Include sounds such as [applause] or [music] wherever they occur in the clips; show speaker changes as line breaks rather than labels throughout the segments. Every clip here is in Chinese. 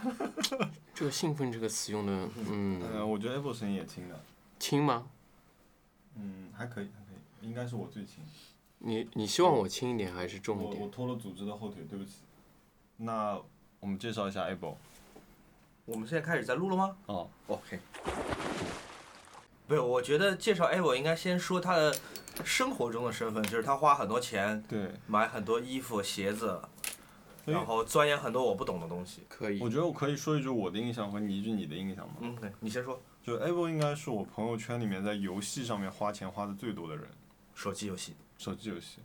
[laughs] 这个兴奋这个词用的，嗯，
呃，我觉得 Apple 声音也轻的，
轻吗？
嗯，还可以，还可以，应该是我最轻。
你你希望我轻一点还是重一
我我？拖了组织的后腿，对不起。那我们介绍一下 Apple。
我们现在开始在录了吗
哦
，？OK。不是，我觉得介绍 Able 应该先说他的生活中的身份，就是他花很多钱
对，
买很多衣服、鞋子，然后钻研很多我不懂的东西。
可以
我。觉得我可以说一句我的印象和你一句你的印象吗？
嗯，对，你先说。
就 Apple 应该是我朋友圈里面在游戏上面花钱花的最多的人，
手机游戏，
手机游戏。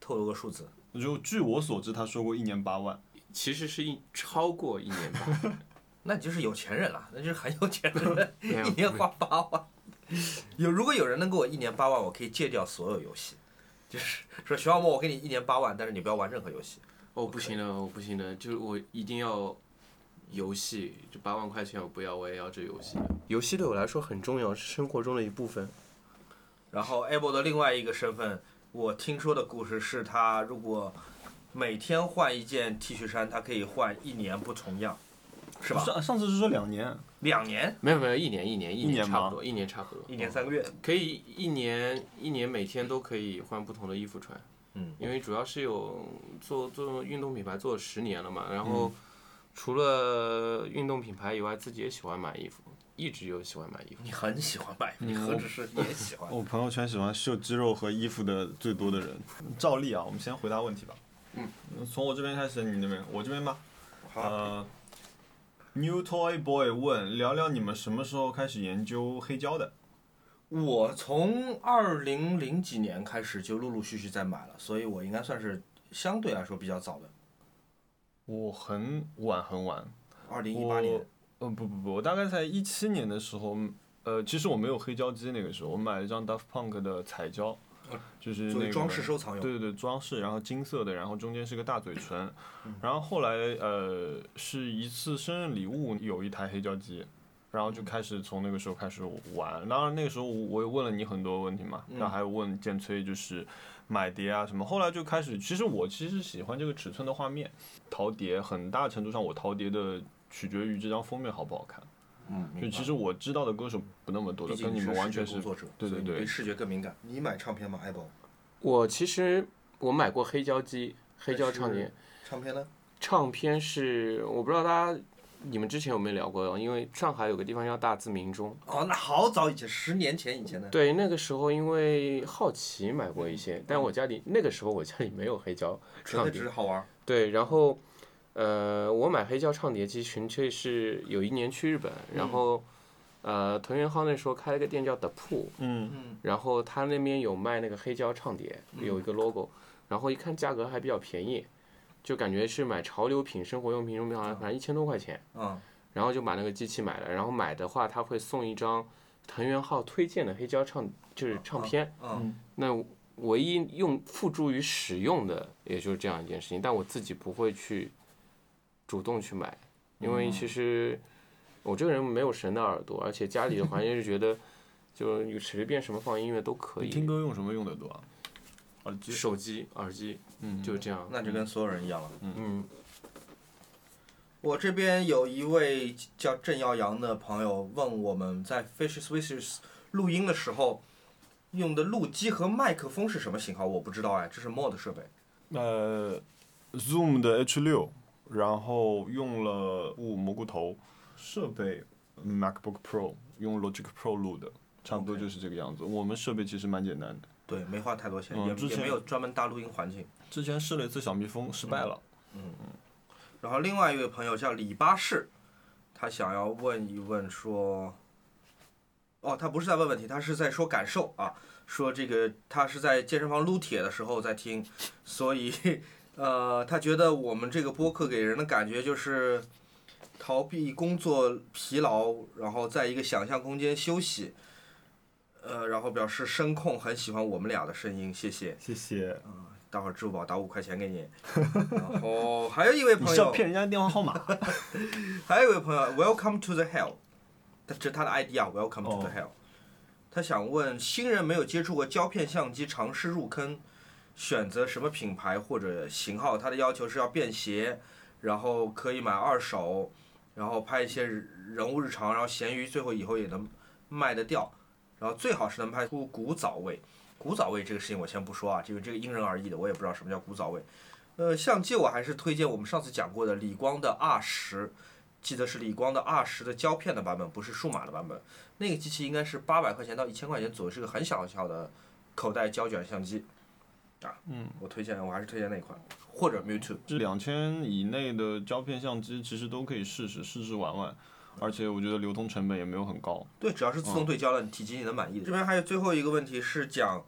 透露个数字。
就据我所知，他说过一年八万。
其实是一超过一年吧，[laughs]
那你就是有钱人了，那就是很有钱的人，[laughs] 一年花八万。有如果有人能给我一年八万，我可以戒掉所有游戏，就是说徐小墨，我给你一年八万，但是你不要玩任何游戏。
哦不行了，我不行了，就是我一定要游戏，就八万块钱我不要，我也要这游戏。游戏对我来说很重要，是生活中的一部分。
然后 Able 的另外一个身份，我听说的故事是他如果每天换一件 T 恤衫，他可以换一年不重样，是吧？
上上次是说两年，
两年，
没有没有，一年一年一
一年
差不多，一年差不多。
一年三个月。
可以一年一年每天都可以换不同的衣服穿，
嗯，
因为主要是有做做运动品牌做了十年了嘛，然后
嗯
除了运动品牌以外，自己也喜欢买衣服，一直有喜欢买衣服。
你很喜欢买，你何止是也喜欢？
我朋友圈喜欢秀肌肉和衣服的最多的人，照例啊，我们先回答问题吧。
嗯，
从我这边开始，你那边，我这边吧。
好，
呃，New Toy Boy 问，聊聊你们什么时候开始研究黑胶的？
我从二零零几年开始就陆陆续续在买了，所以我应该算是相对来说比较早的。
我很晚很晚，
二零一八年，
呃不不不，我大概在一七年的时候，呃，其实我没有黑胶机那个时候，我买了一张 Daft Punk 的彩胶，就是那个
作为装饰收藏用。
对对对，装饰，然后金色的，然后中间是个大嘴唇，然后后来呃是一次生日礼物有一台黑胶机，然后就开始从那个时候开始玩。当然那个时候我我也问了你很多问题嘛，然后还有问建崔就是买碟啊什么，后来就开始，其实我其实喜欢这个尺寸的画面，淘碟很大程度上我淘碟的取决于这张封面好不好看。
嗯，
就其实我知道的歌手不那么多的，跟你们完全是对对对
视觉更敏感。你买唱片吗？Apple
我其实我买过黑胶机、黑胶唱片，
唱片呢？
唱片是我不知道大家你们之前有没有聊过，因为上海有个地方叫大自鸣钟，
哦，那好早以前，十年前以前的。
对，那个时候因为好奇买过一些，但我家里那个时候我家里没有黑胶
纯粹
唱碟
只是好玩。
对，然后呃，我买黑胶唱碟机纯粹是有一年去日本，然后呃，藤原浩那时候开了个店叫 The Pool，
嗯。
嗯
然后他那边有卖那个黑胶唱碟，有一个 logo，然后一看价格还比较便宜，就感觉是买潮流品、生活用品、用品好像反正一千多块钱，
嗯，
然后就把那个机器买了，然后买的话他会送一张藤原浩推荐的黑胶唱就是唱片，
嗯，
那唯一用付诸于使用的也就是这样一件事情，但我自己不会去主动去买，因为其实我这个人没有神的耳朵，而且家里的环境是觉得就有随便什么放音乐都可
以。听，歌用什么用的多啊？耳机。
手机、耳机
嗯，
就这样。
那就跟所有人一样了。
嗯，
我这边有一位叫郑耀阳的朋友问我们在 Fish Swishers 录音的时候用的录机和麦克风是什么型号，我不知道哎，这是 Mod 设备。
呃，Zoom 的 H 六，然后用了雾蘑菇头设备，MacBook Pro 用 Logic Pro 录的，差不多就是这个样子。我们设备其实蛮简单的，
对，没花太多钱，也
嗯之前
也没有专门搭录音环境。
之前试了一次小蜜蜂，失败了。
嗯嗯然后另外一位朋友叫李巴士，他想要问一问说，哦，他不是在问问题，他是在说感受啊，说这个他是在健身房撸铁的时候在听，所以呃，他觉得我们这个播客给人的感觉就是逃避工作疲劳，然后在一个想象空间休息。呃，然后表示声控很喜欢我们俩的声音，谢谢。
谢谢。
待会儿支付宝打五块钱给你。然后还有一位朋友，
是要骗人家电话号码？[laughs]
还有一位朋友，Welcome to the Hell，他这是他的 ID 啊，Welcome to the
哦
Hell。他想问新人没有接触过胶片相机，尝试入坑，选择什么品牌或者型号？他的要求是要便携，然后可以买二手，然后拍一些人物日常，然后咸鱼最后以后也能卖得掉，然后最好是能拍出古早味。古早味这个事情我先不说啊，这个这个因人而异的，我也不知道什么叫古早味。呃，相机我还是推荐我们上次讲过的理光的 R 十，记得是理光的 R 十的胶片的版本，不是数码的版本。那个机器应该是八百块钱到一千块钱左右，是个很小很小的口袋胶卷相机。啊，
嗯，
我推荐，我还是推荐那款，或者 Mute。
这两千以内的胶片相机其实都可以试试，试试玩玩，而且我觉得流通成本也没有很高。
对，只要是自动对焦的，体积你能满意的。这边还有最后一个问题是讲，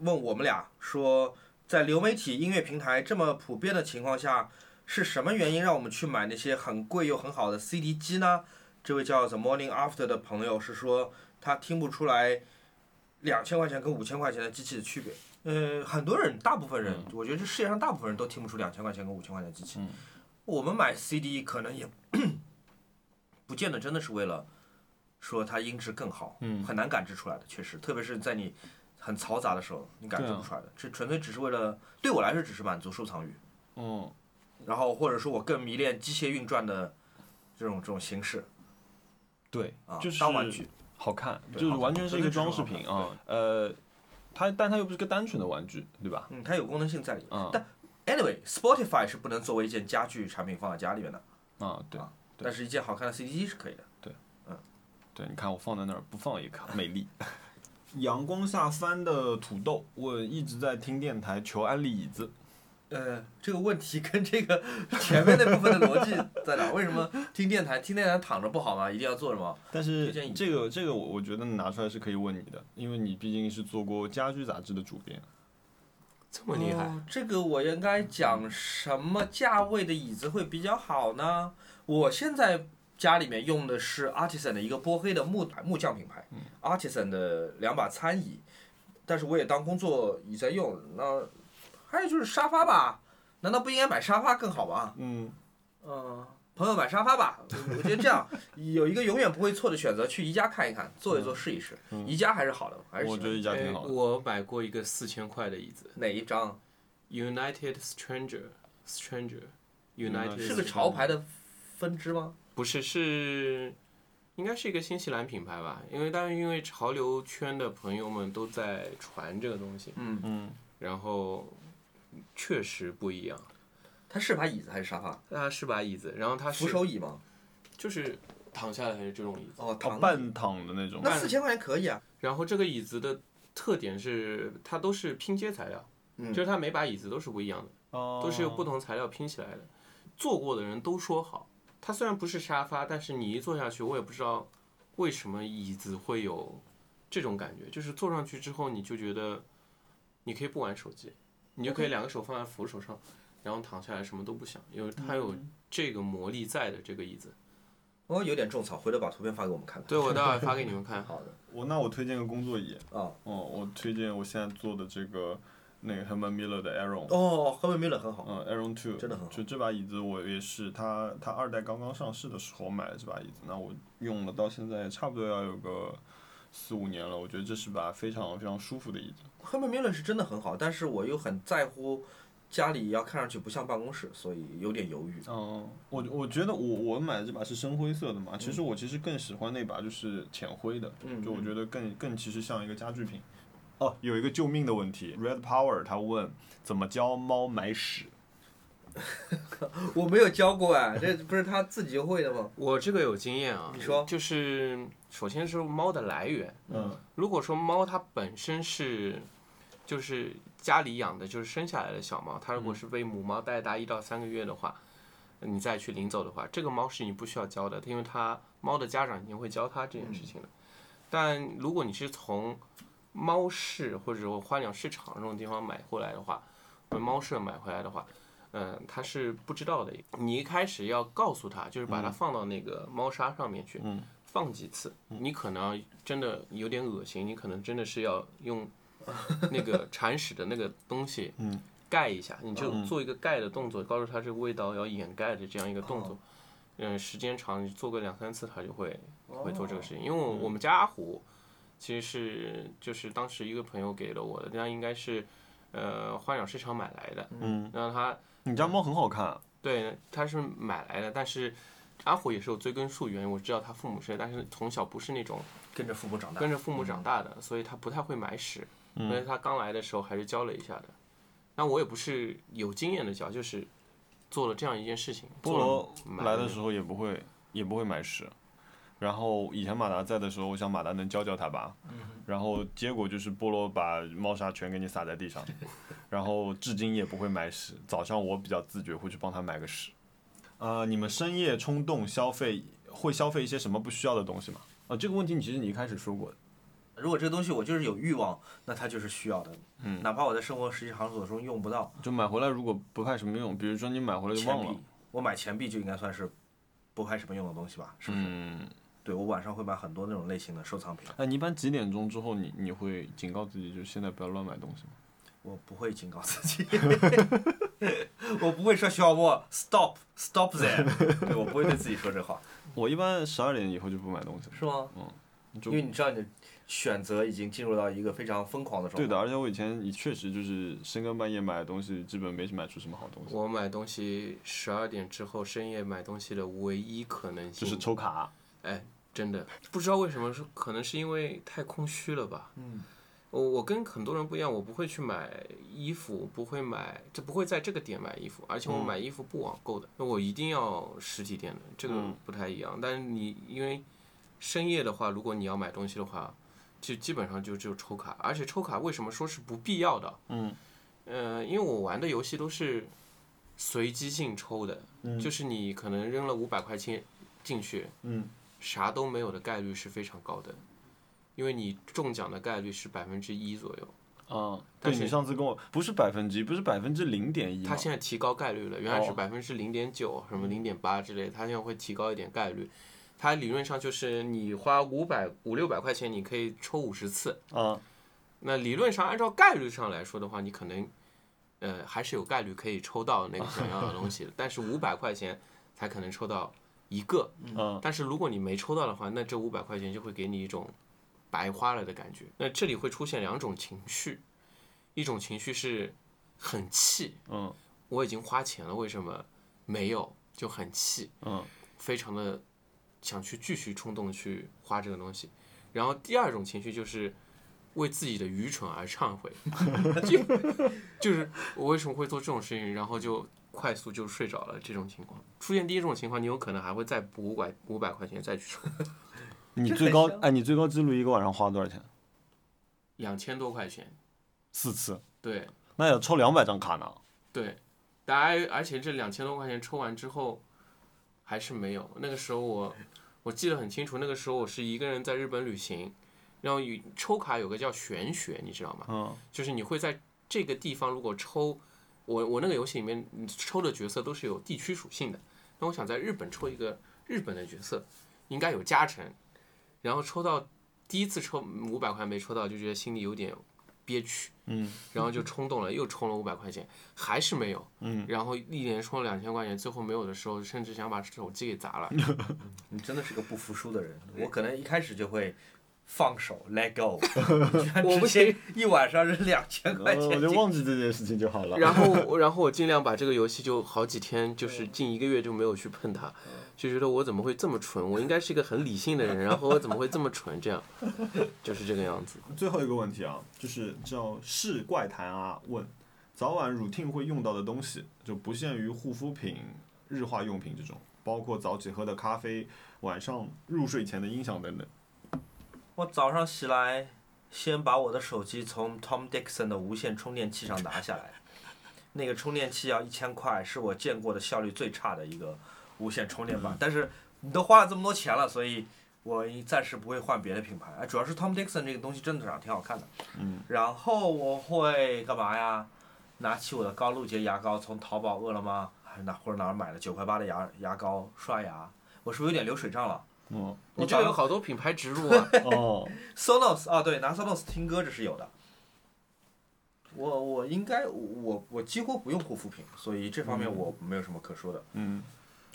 问我们俩说，在流媒体音乐平台这么普遍的情况下，是什么原因让我们去买那些很贵又很好的 CD 机呢？这位叫 The Morning After 的朋友是说，他听不出来两千块钱跟五千块钱的机器的区别。呃，很多人，大部分人，我觉得这世界上大部分人都听不出两千块钱跟五千块钱的机器。
嗯
我们买 CD 可能也不见得真的是为了说它音质更好，
嗯
很难感知出来的，确实，特别是在你很嘈杂的时候，你感知不出来的，这纯粹只是为了对我来说只是满足收藏欲，
嗯，
然后或者说我更迷恋机械运转的这种这种形式
对
啊，，
就是
当玩具。
好看，就是完全是一个装饰品啊。呃，它但它又不是个单纯的玩具，对吧？
嗯，它有功能性在里面。
嗯
但 anyway，Spotify 是不能作为一件家具产品放在家里面的，
啊，对
啊但是一件好看的 CD 机是可以的。
对，嗯，对你看我放在那儿，不放也可 [laughs] 美丽。阳光下翻的土豆，我一直在听电台求安利椅子。
呃，这个问题跟这个前面那部分的逻辑在哪？为什么听电台听电台躺着不好吗？一定要坐着吗？
但是这个这个我我觉得拿出来是可以问你的，因为你毕竟是做过家居杂志的主编。
这么厉害，
哦这个我应该讲什么价位的椅子会比较好呢？我现在家里面用的是 Artisan 的一个波黑的木木匠品牌、a r t i s a n 的两把餐椅，但是我也当工作椅在用。那还有就是沙发吧，难道不应该买沙发更好吗？
嗯，
嗯，朋友买沙发吧，我觉得这样有一个永远不会错的选择，去宜家看一看，坐一坐试一试，宜家还是好的，还是喜欢
我觉得宜家
哎
挺好的。
我买过一个四千块的椅子
哪一张
？，United Stranger Stranger United
是个潮牌的分支吗？
不是，是应该是一个新西兰品牌吧？因为但是因为潮流圈的朋友们都在传这个东西，
嗯，
嗯，
然后确实不一样。
它是把椅子还是沙发？
它是把椅子，然后它
扶手椅吗？
就是躺下来还是这种椅子，
哦，
哦
躺。
半躺的那种。
那四千块钱可以啊。
然后这个椅子的特点是它都是拼接材料，
嗯
就是它每把椅子都是不一样的。
哦
都是由不同材料拼起来的。坐过的人都说好，它虽然不是沙发，但是你一坐下去，我也不知道为什么椅子会有这种感觉，就是坐上去之后你就觉得你可以不玩手机，你就可以两个手放在扶手上，然后躺下来什么都不想，因为它有这个魔力在的这个椅子。
哦，有点种草，回头把图片发给我们看看。
对，我待会儿发给你们看。[laughs]
好的。
我那我推荐个工作椅。
哦
哦，我推荐我现在坐的这个那个 Herman Miller 的 Aeron。
Miller 很好。
嗯，Aeron Two
真的很好
就这把椅子，我也是它它二代刚刚上市的时候买的这把椅子，那我用了到现在差不多要有个四五年了，我觉得这是把非常非常舒服的椅子。
Herman Miller 是真的很好，但是我又很在乎家里要看上去不像办公室，所以有点犹豫。
嗯，我我觉得我我买的这把是深灰色的嘛，其实我其实更喜欢那把就是浅灰的，
嗯
就我觉得更更其实像一个家具品。哦，有一个救命的问题，Red Power 他问怎么教猫买屎。[laughs]
我没有教过啊，[laughs] 这不是他自己会的吗？
我这个有经验啊，
你说
就是首先是猫的来源，
嗯
如果说猫它本身是，就是家里养的，就是生下来的小猫，它如果是被母猫带大一到三个月的话，你再去领走的话，这个猫是你不需要教的，因为它猫的家长已经会教它这件事情了。但如果你是从猫市或者说花鸟市场这种地方买回来的话，或者猫舍买回来的话，嗯，它是不知道的。你一开始要告诉他，就是把它放到那个猫砂上面去，
嗯
放几次，你可能真的有点恶心，你可能真的是要用 [laughs] 那个铲屎的那个东西
嗯
盖一下，你就
嗯
做一个盖的动作，告诉他这个味道要掩盖的这样一个动作。嗯，时间长，你做个两三次，他就会会做这个事情。因为我我们家阿虎其实是就是当时一个朋友给了我的，那应该是呃花鸟市场买来的，
嗯，
然后他
你家猫很好看啊。
对，他是买来的，但是阿虎也是有追根溯源，我知道他父母是，但是从小不是那种
跟着父母长大，
跟着父母长大的，所以他不太会买屎。嗯、所以他刚来的时候还是教了一下的。那我也不是有经验的教，就是做了这样一件事情。
菠
做了
来的时候也不会也不会买屎，然后以前马达在的时候，我想马达能教教他吧，然后结果就是菠萝把猫砂全给你撒在地上，[laughs] 然后至今也不会买屎。早上我比较自觉，会去帮他买个屎。呃，你们深夜冲动消费会消费一些什么不需要的东西吗？啊、这个问题你其实你一开始说过的。
如果这个东西我就是有欲望，那它就是需要的，嗯，哪怕我在生活实际场所中用不到，
就买回来如果不派什么用，比如说你买回来就忘了，，
我买钱币就应该算是不派什么用的东西吧？是不是？
嗯，
对我晚上会买很多那种类型的收藏品，
哎，你一般几点钟之后你你会警告自己，就是现在不要乱买东西吗？
我不会警告自己，[laughs] 我不会说小莫 stop stop there，[laughs] 对我不会对自己说这话，[laughs]
我一般十二点以后就不买东西了。
是吗？
嗯
因为你知道你的选择已经进入到一个非常疯狂的状态。
对的，而且我以前也确实就是深更半夜买的东西，基本没买出什么好东西，
我买东西十二点之后深夜买东西的唯一可能性，
就是抽卡。
哎，真的不知道为什么，是可能是因为太空虚了吧？嗯，我我跟很多人不一样，我不会去买衣服，不会买，就不会在这个点买衣服，而且我买衣服不网购的，我一定要实体店的，这个不太一样。但是你因为深夜的话，如果你要买东西的话，就基本上就只有抽卡，而且抽卡为什么说是不必要的？
嗯，
呃，因为我玩的游戏都是随机性抽的，就是你可能扔了五百块钱进去，
嗯，
啥都没有的概率是非常高的，因为你中奖的概率是百分之一左右。
啊，
但是
对你上次跟我不是百分之一，不是百分之零点一吗
它？现在提高概率了，原来是
哦
百分之零点九，什么零点八之类的，它现在会提高一点概率。它理论上就是你花五百五六百块钱，你可以抽五十次。
啊，
那理论上按照概率上来说的话，你可能，呃，还是有概率可以抽到那个想要的东西的。但是五百块钱才可能抽到一个。
嗯
但是如果你没抽到的话，那这五百块钱就会给你一种白花了的感觉。那这里会出现两种情绪，一种情绪是很气，
嗯
我已经花钱了，为什么没有？就很气，
嗯
非常的想去继续冲动去花这个东西。然后第二种情绪就是为自己的愚蠢而忏悔，[laughs] 就就是我为什么会做这种事情，然后就快速就睡着了。这种情况出现第一种情况，你有可能还会再补五百五百块钱再去抽，[laughs]
你最高哎，你最高记录一个晚上花多少钱？
两千多块钱。
四次，
对
那要抽两百张卡呢。
对，大而而且这两千多块钱抽完之后还是没有。那个时候我我记得很清楚，那个时候我是一个人在日本旅行，然后有抽卡有个叫玄学，你知道吗？
嗯
就是你会在这个地方如果抽，我我那个游戏里面你抽的角色都是有地区属性的，那我想在日本抽一个日本的角色，应该有加成，然后抽到第一次抽五百块没抽到，就觉得心里有点憋屈，
嗯。[laughs]
然后就冲动了，又充了五百块钱，还是没有，
嗯，
然后一连充了两千块钱，最后没有的时候，甚至想把手机给砸了。[laughs]
你真的是个不服输的人，我可能一开始就会放手 let go，[laughs]
我不
行一晚上扔两千块钱我
就忘记这件事情就好了。
然后，[laughs] 然后我尽量把这个游戏就好几天，就是近一个月就没有去碰它，就觉得我怎么会这么蠢？我应该是一个很理性的人，然后我怎么会这么蠢？这样，[laughs] 就是这个样子。
最后一个问题啊，就是叫是怪谈啊问，早晚 routine 会用到的东西，就不限于护肤品、日化用品这种，包括早起喝的咖啡、晚上入睡前的音响等等。
我早上起来，先把我的手机从 Tom Dixon 的无线充电器上拿下来，[laughs] 那个充电器要一千块，是我见过的效率最差的一个无线充电板。但是你都花了这么多钱了，所以我暂时不会换别的品牌。哎，主要是 Tom Dixon 这个东西真的长得挺好看的。
嗯。
然后我会干嘛呀？拿起我的高露洁牙膏，从淘宝、饿了么还是哪或者哪儿买的九块八的牙牙膏刷牙。我是不是有点流水账了？
嗯，
你这有好多品牌植入啊，[laughs]
哦
，Sonos 啊，对，拿 Sonos 听歌这是有的。我我应该我我几乎不用护肤品，所以这方面我没有什么可说的。
嗯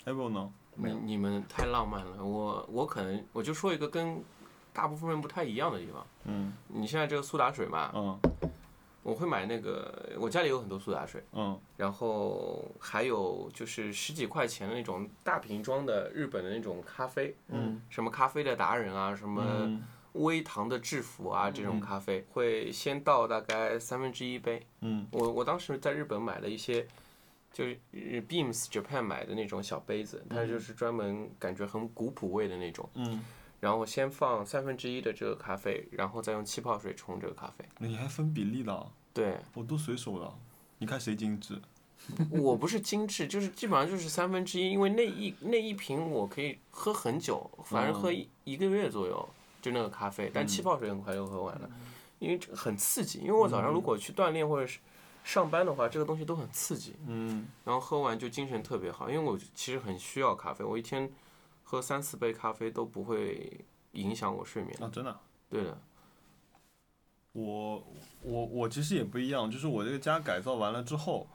呢？
你你们太浪漫了。我我可能我就说一个跟大部分人不太一样的地方。
嗯
你现在这个苏打水嘛，
嗯
我会买那个，我家里有很多苏打水，
嗯。
然后还有就是十几块钱的那种大瓶装的日本的那种咖啡，
嗯。
什么咖啡的达人啊，什么
嗯。
微糖的制服啊，这种咖啡会先倒大概三分之一杯。
嗯。
我我当时在日本买了一些，就是 Beams Japan 买的那种小杯子，它就是专门感觉很古朴味的那种。
嗯，
然后先放三分之一的这个咖啡，然后再用气泡水冲这个咖啡。
你还分比例的，
对
我都随手的，你看谁精致？[laughs]
我不是精致，就是基本上就是三分之一，因为那一那一瓶我可以喝很久，反正喝一一个月左右，就那个咖啡，但气泡水很快就喝完了，因为这个很刺激。因为我早上如果去锻炼或者是上班的话，这个东西都很刺激，
嗯
然后喝完就精神特别好。因为我其实很需要咖啡，我一天喝三四杯咖啡都不会影响我睡眠。
啊，真的啊。
对的，
我我我其实也不一样，就是我这个家改造完了之后，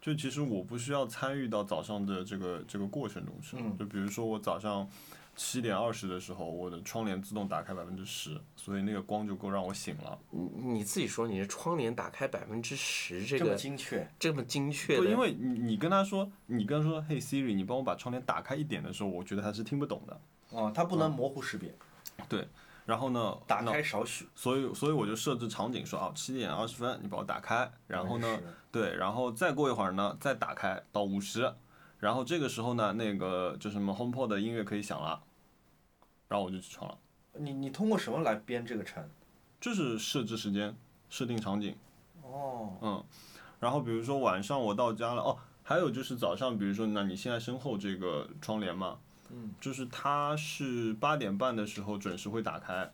就其实我不需要参与到早上的这个这个过程中去。
嗯
就比如说我早上七点二十的时候，我的窗帘自动打开百分之十，所以那个光就够让我醒了。
你你自己说你的窗帘打开百分之十，这
这么
个
精确，
这么精确
不，因为你你跟他说，你跟他说，嘿 Siri，你帮我把窗帘打开一点的时候，我觉得他是听不懂的。
哦，他不能模糊识别，对
然后呢，
打开少许。
所以所以我就设置场景说啊，七点二十分你帮我打开，然后呢，对，然后再过一会儿呢，再打开到五十，然后这个时候呢，那个就什么 HomePod 的音乐可以响了，然后我就起床了，
你你通过什么来编这个程？
就是设置时间，设定场景，
哦，
嗯，然后比如说晚上我到家了，哦，还有就是早上，比如说那你现在身后这个窗帘嘛，
嗯，
就是它是八点半的时候准时会打开，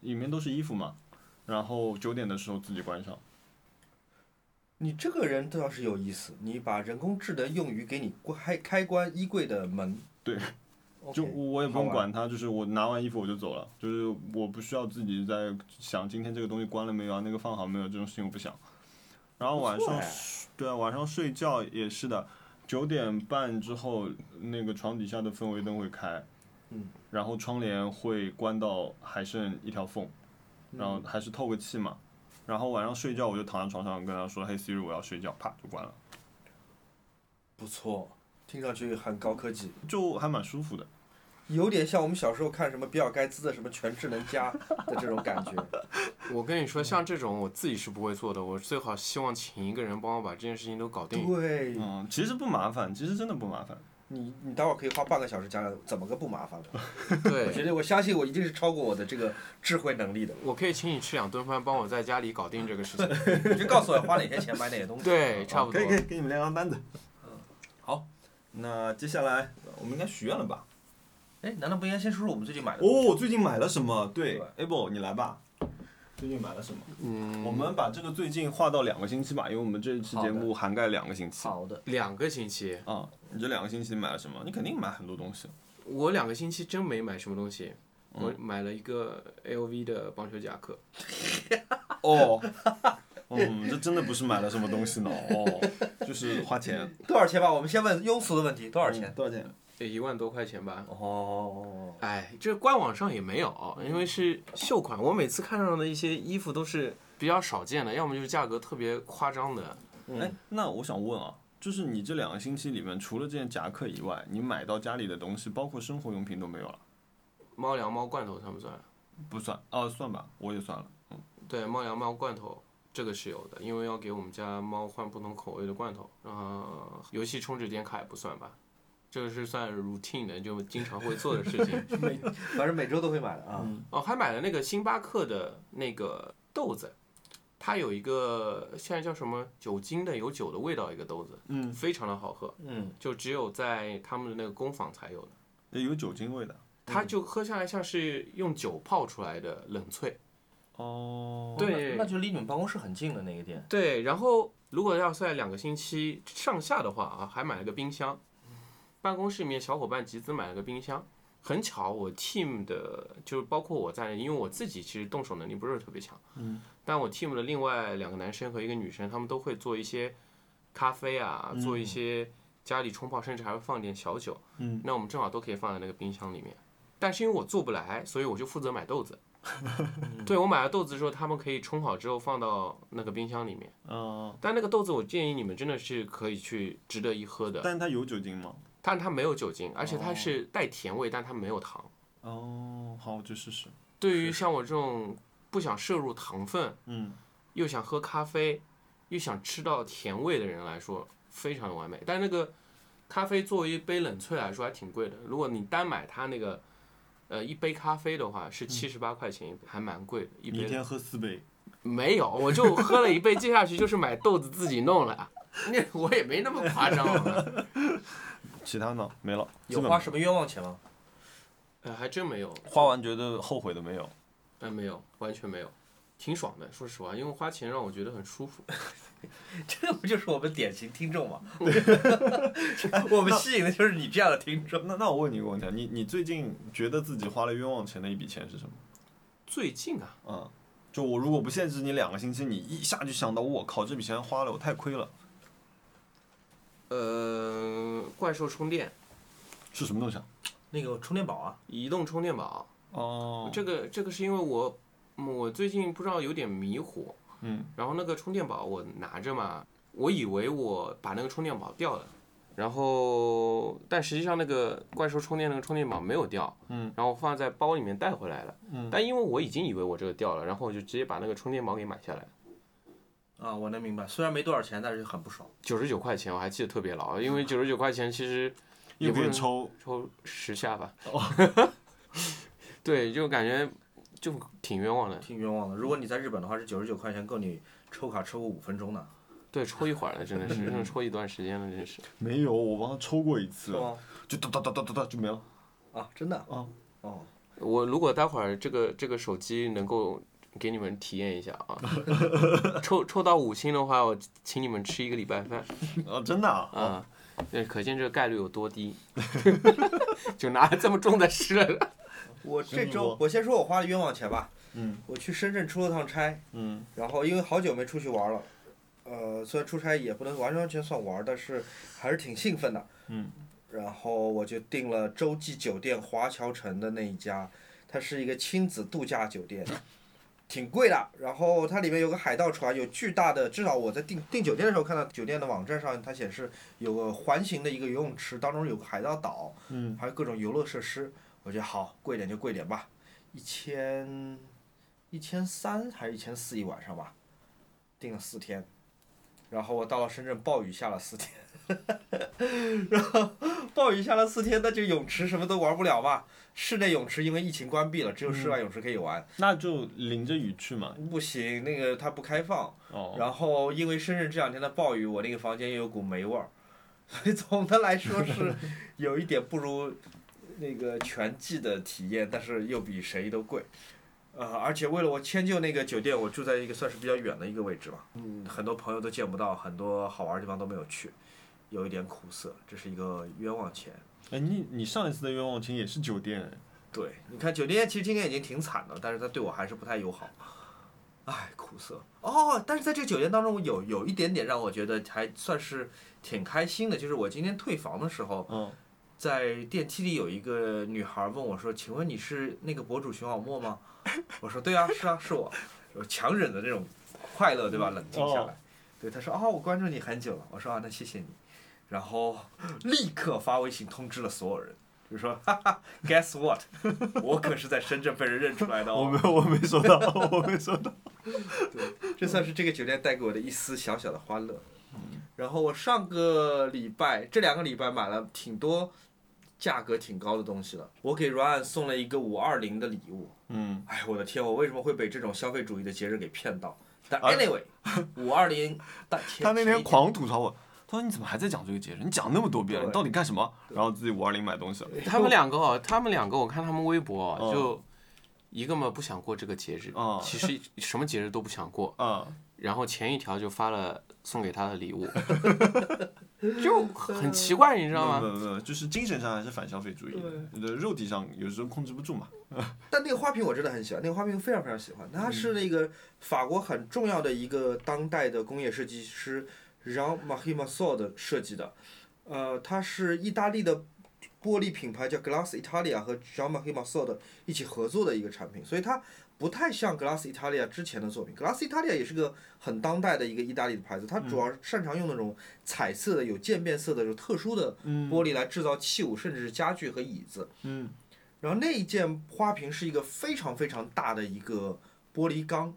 里面都是衣服嘛，然后九点的时候自己关上。
你这个人倒是有意思，你把人工智能用于给你开开关衣柜的门。
对就我也不用管它，就是我拿完衣服我就走了，就是我不需要自己在想今天这个东西关了没有啊，那个放好没有这种事情我不想。然后晚上
哎，
对啊，晚上睡觉也是的，九点半之后那个床底下的氛围灯会开，
嗯，
然后窗帘会关到还剩一条缝，然后还是透个气嘛。然后晚上睡觉我就躺在床上跟他说：“嘿 Siri，我要睡觉。”啪就关了，
不错，听上去很高科技，
就还蛮舒服的。
有点像我们小时候看什么比尔盖茨的什么全智能家的这种感觉。[laughs]
我跟你说，像这种我自己是不会做的，我最好希望请一个人帮我把这件事情都搞定。
对，
嗯，其实不麻烦，其实真的不麻烦。
你你待会儿可以花半个小时讲讲怎么个不麻烦了。[laughs] 我，觉得我相信我一定是超过我的这个智慧能力的。
我可以请你吃两顿饭，帮我在家里搞定这个事情。[laughs]
你就告诉我花哪些钱买哪些东西。[laughs]
对，差不多
可以。可以，给你们量量单子。嗯好，那接下来我们应该许愿了吧？
哎，难道不应该先说说我们最近买的？
哦，最近买了什么？对，Able，你来吧。最近买了什么？
嗯，
我们把这个最近划到两个星期吧，因为我们这一期节目涵盖两个星期。
好的，
两个星期，
啊，你这两个星期买了什么？你肯定买很多东西。
我两个星期真没买什么东西。我买了一个 LV 的棒球夹克，
哦，嗯，这真的不是买了什么东西呢，哦，就是花钱。
多少钱吧？我们先问庸俗的问题，多少钱？
多少钱？
得一万多块钱吧。
哦，
哎，这官网上也没有，因为是秀款。我每次看上的一些衣服都是比较少见的，要么就是价格特别夸张的。
哎，那我想问啊，就是你这两个星期里面，除了这件夹克以外，你买到家里的东西，包括生活用品都没有了？
猫粮、猫罐头算不算？
不算，哦，算吧，我也算了。
对，猫粮、猫罐头这个是有的，因为要给我们家猫换不同口味的罐头。呃，游戏充值点卡也不算吧，这个是算 routine 的，就经常会做的事情。[laughs]
每反正每周都会买的啊。
哦，还买了那个星巴克的那个豆子，它有一个现在叫什么酒精的有酒的味道一个豆子，
嗯，
非常的好喝，
嗯，
就只有在他们的那个工坊才有的。
也有酒精味的。
它就喝下来像是用酒泡出来的冷萃。
哦，
对
那那就离你们办公室很近的那个店。
对，然后如果要在两个星期上下的话啊，还买了个冰箱。办公室里面小伙伴集资买了个冰箱，很巧，我 team 的就是包括我在内，因为我自己其实动手能力不是特别强，
嗯，
但我 team 的另外两个男生和一个女生，他们都会做一些咖啡啊，做一些家里冲泡，甚至还会放点小酒，
嗯，
那我们正好都可以放在那个冰箱里面。但是因为我做不来，所以我就负责买豆子。[laughs] 对我买了豆子之后，他们可以冲好之后放到那个冰箱里面。
嗯，
但那个豆子，我建议你们真的是可以去值得一喝的。
但是它有酒精吗？
但它没有酒精，而且它是带甜味，但它没有糖。
哦，好，我去试试。
对于像我这种不想摄入糖分，
嗯，
又想喝咖啡，又想吃到甜味的人来说，非常的完美。但那个咖啡作为一杯冷萃来说还挺贵的，如果你单买它那个，呃，一杯咖啡的话是七十八块钱一杯，还蛮贵的。一杯
一天喝四杯，
没有，我就喝了一杯，接下去就是买豆子自己弄了。[laughs] 那我也没那么夸张
其他呢没了。
有花什么冤枉钱吗？
呃，还真没有，
花完觉得后悔的没有。
呃，没有，完全没有，挺爽的。说实话，因为花钱让我觉得很舒服。[laughs]
这不就是我们典型听众吗？[laughs] 我们吸引的就是你这样的听众。
那那我问你一个问题啊，你你最近觉得自己花了冤枉钱的一笔钱是什么？
最近啊，
嗯，就我如果不限制你两个星期，你一下就想到我靠这笔钱花了，我太亏了，
呃，怪兽充电，
是什么东西啊？
那个充电宝啊，
移动充电宝，
哦，
这个这个是因为我嗯我最近不知道有点迷糊，
嗯，
然后那个充电宝我拿着嘛，我以为我把那个充电宝掉了，然后但实际上那个怪兽充电那个充电宝没有掉，
嗯，
然后放在包里面带回来了，
嗯，
但因为我已经以为我这个掉了，然后我就直接把那个充电宝给买下来，
啊，我能明白，虽然没多少钱，但是很不爽。
九十九块钱我还记得特别牢，因为九十九块钱其实也
又
不能
抽，
抽十下吧，
哦 [laughs]
对，就感觉就挺冤枉的，
挺冤枉的。如果你在日本的话，是九十九块钱够你抽卡抽个五分钟的，
对，抽一会儿了，真的是，真的抽一段时间了，真是。[laughs]
没有，我帮他抽过一次？就哒哒哒哒哒哒就没了。
啊，真的？
啊，
哦，
我如果待会儿这个这个手机能够给你们体验一下啊，[laughs] 抽抽到五星的话，我请你们吃一个礼拜饭
哦，真的啊，
啊，那可见这个概率有多低，[laughs] [laughs] 就拿这么重的吃了。
我这周我先说我花的冤枉钱吧。
嗯
我去深圳出了趟差，
嗯
然后因为好久没出去玩了，呃，虽然出差也不能完完全算玩，但是还是挺兴奋的。
嗯。
然后我就订了洲际酒店华侨城的那一家，它是一个亲子度假酒店，挺贵的。然后它里面有个海盗船，有巨大的，至少我在订订酒店的时候看到酒店的网站上，它显示有个环形的一个游泳池，当中有个海盗岛，
嗯，
还有各种游乐设施。我觉得好，贵点就贵点吧，一千一千三还是一千四一晚上吧，订了四天，然后我到了深圳，暴雨下了四天，[laughs] 然后暴雨下了四天，那就泳池什么都玩不了吧？室内泳池因为疫情关闭了，只有室外泳池可以玩。
那就淋着雨去嘛。
不行，那个它不开放。
哦，
然后因为深圳这两天的暴雨，我那个房间又有股霉味儿，[laughs] 所以总的来说是有一点不如那个全季的体验，但是又比谁都贵。呃，而且为了我迁就那个酒店，我住在一个算是比较远的一个位置吧，嗯，很多朋友都见不到，很多好玩的地方都没有去，有一点苦涩，这是一个冤枉钱。
哎，你你上一次的冤枉钱也是酒店，
对，你看酒店其实今年已经挺惨的，但是他对我还是不太友好，唉，苦涩。哦，但是在这个酒店当中有有一点点让我觉得还算是挺开心的，就是我今天退房的时候，
嗯，
在电梯里有一个女孩问我说：“请问你是那个博主熊小莫吗？”我说：“对啊，是啊，是我。”我强忍的那种快乐，对吧？冷静下来。对，她说：“哦，我关注你很久了。”我说：“啊，那谢谢你。”然后 [laughs] 立刻发微信通知了所有人，就说：“哈哈，Guess what？[laughs] 我可是在深圳被人认出来的哦。”
我没有我没收到，我没收到。[laughs]
对这算是这个酒店带给我的一丝小小的欢乐。然后我上个礼拜，这两个礼拜买了挺多价格挺高的东西了。我给 Ryan 送了一个五二零的礼物。
嗯，
哎，我的天，我为什么会被这种消费主义的节日给骗到？但
啊
anyway，五二零，
他那天狂吐槽我，他说你怎么还在讲这个节日？你讲那么多遍了，你到底干什么？然后自己五二零买东西了。
他们两个哦，他们两个我看他们微博就一个嘛不想过这个节日
哦，[laughs]
其实什么节日都不想过，
嗯，
然后前一条就发了送给他的礼物，[laughs] 就很奇怪，你知道吗？
不不不，就是精神上还是反消费主义的，你的肉体上有时候控制不住嘛。[laughs]
但那个花瓶我真的很喜欢，那个花瓶非常非常喜欢。它是那个法国很重要的一个当代的工业设计师 Jean Marie Masson 的设计的，呃，它是意大利的玻璃品牌叫 Glass Italia 和 Jean Marc Marceau 一起合作的一个产品，所以它不太像 Glass Italia 之前的作品。Glass Italia 也是个很当代的一个意大利的牌子，它主要擅长用那种彩色的、有渐变色的、有特殊的玻璃来制造器物，甚至是家具和椅子。
嗯。
然后那一件花瓶是一个非常非常大的一个玻璃缸，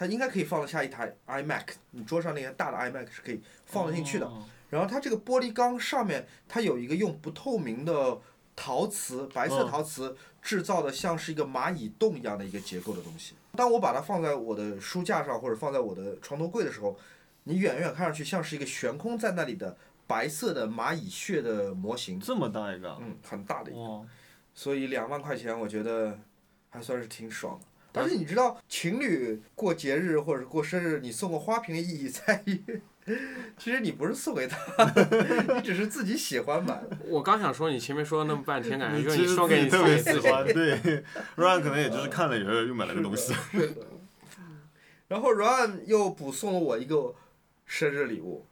它应该可以放得下一台 iMac，你桌上那个大的 iMac 是可以放得进去的。
哦
然后它这个玻璃缸上面，它有一个用不透明的陶瓷，白色陶瓷制造的像是一个蚂蚁洞一样的一个结构的东西。当我把它放在我的书架上或者放在我的床头柜的时候，你远远看上去像是一个悬空在那里的白色的蚂蚁穴的模型，
这么大一个啊，
嗯，很大的一个。
哇，
所以两万块钱，我觉得还算是挺爽的。而且你知道，情侣过节日或者是过生日，你送个花瓶的意义在于，[laughs] 其实你不是送给他，[laughs] 你只是自己喜欢买。
我刚想说，你前面说了那么半天，感觉就是你送给你
自己特别。喜欢，对，Ryan 可能也就是看了以后又买了个东西。
然后 Ryan 又补送了我一个生日礼物，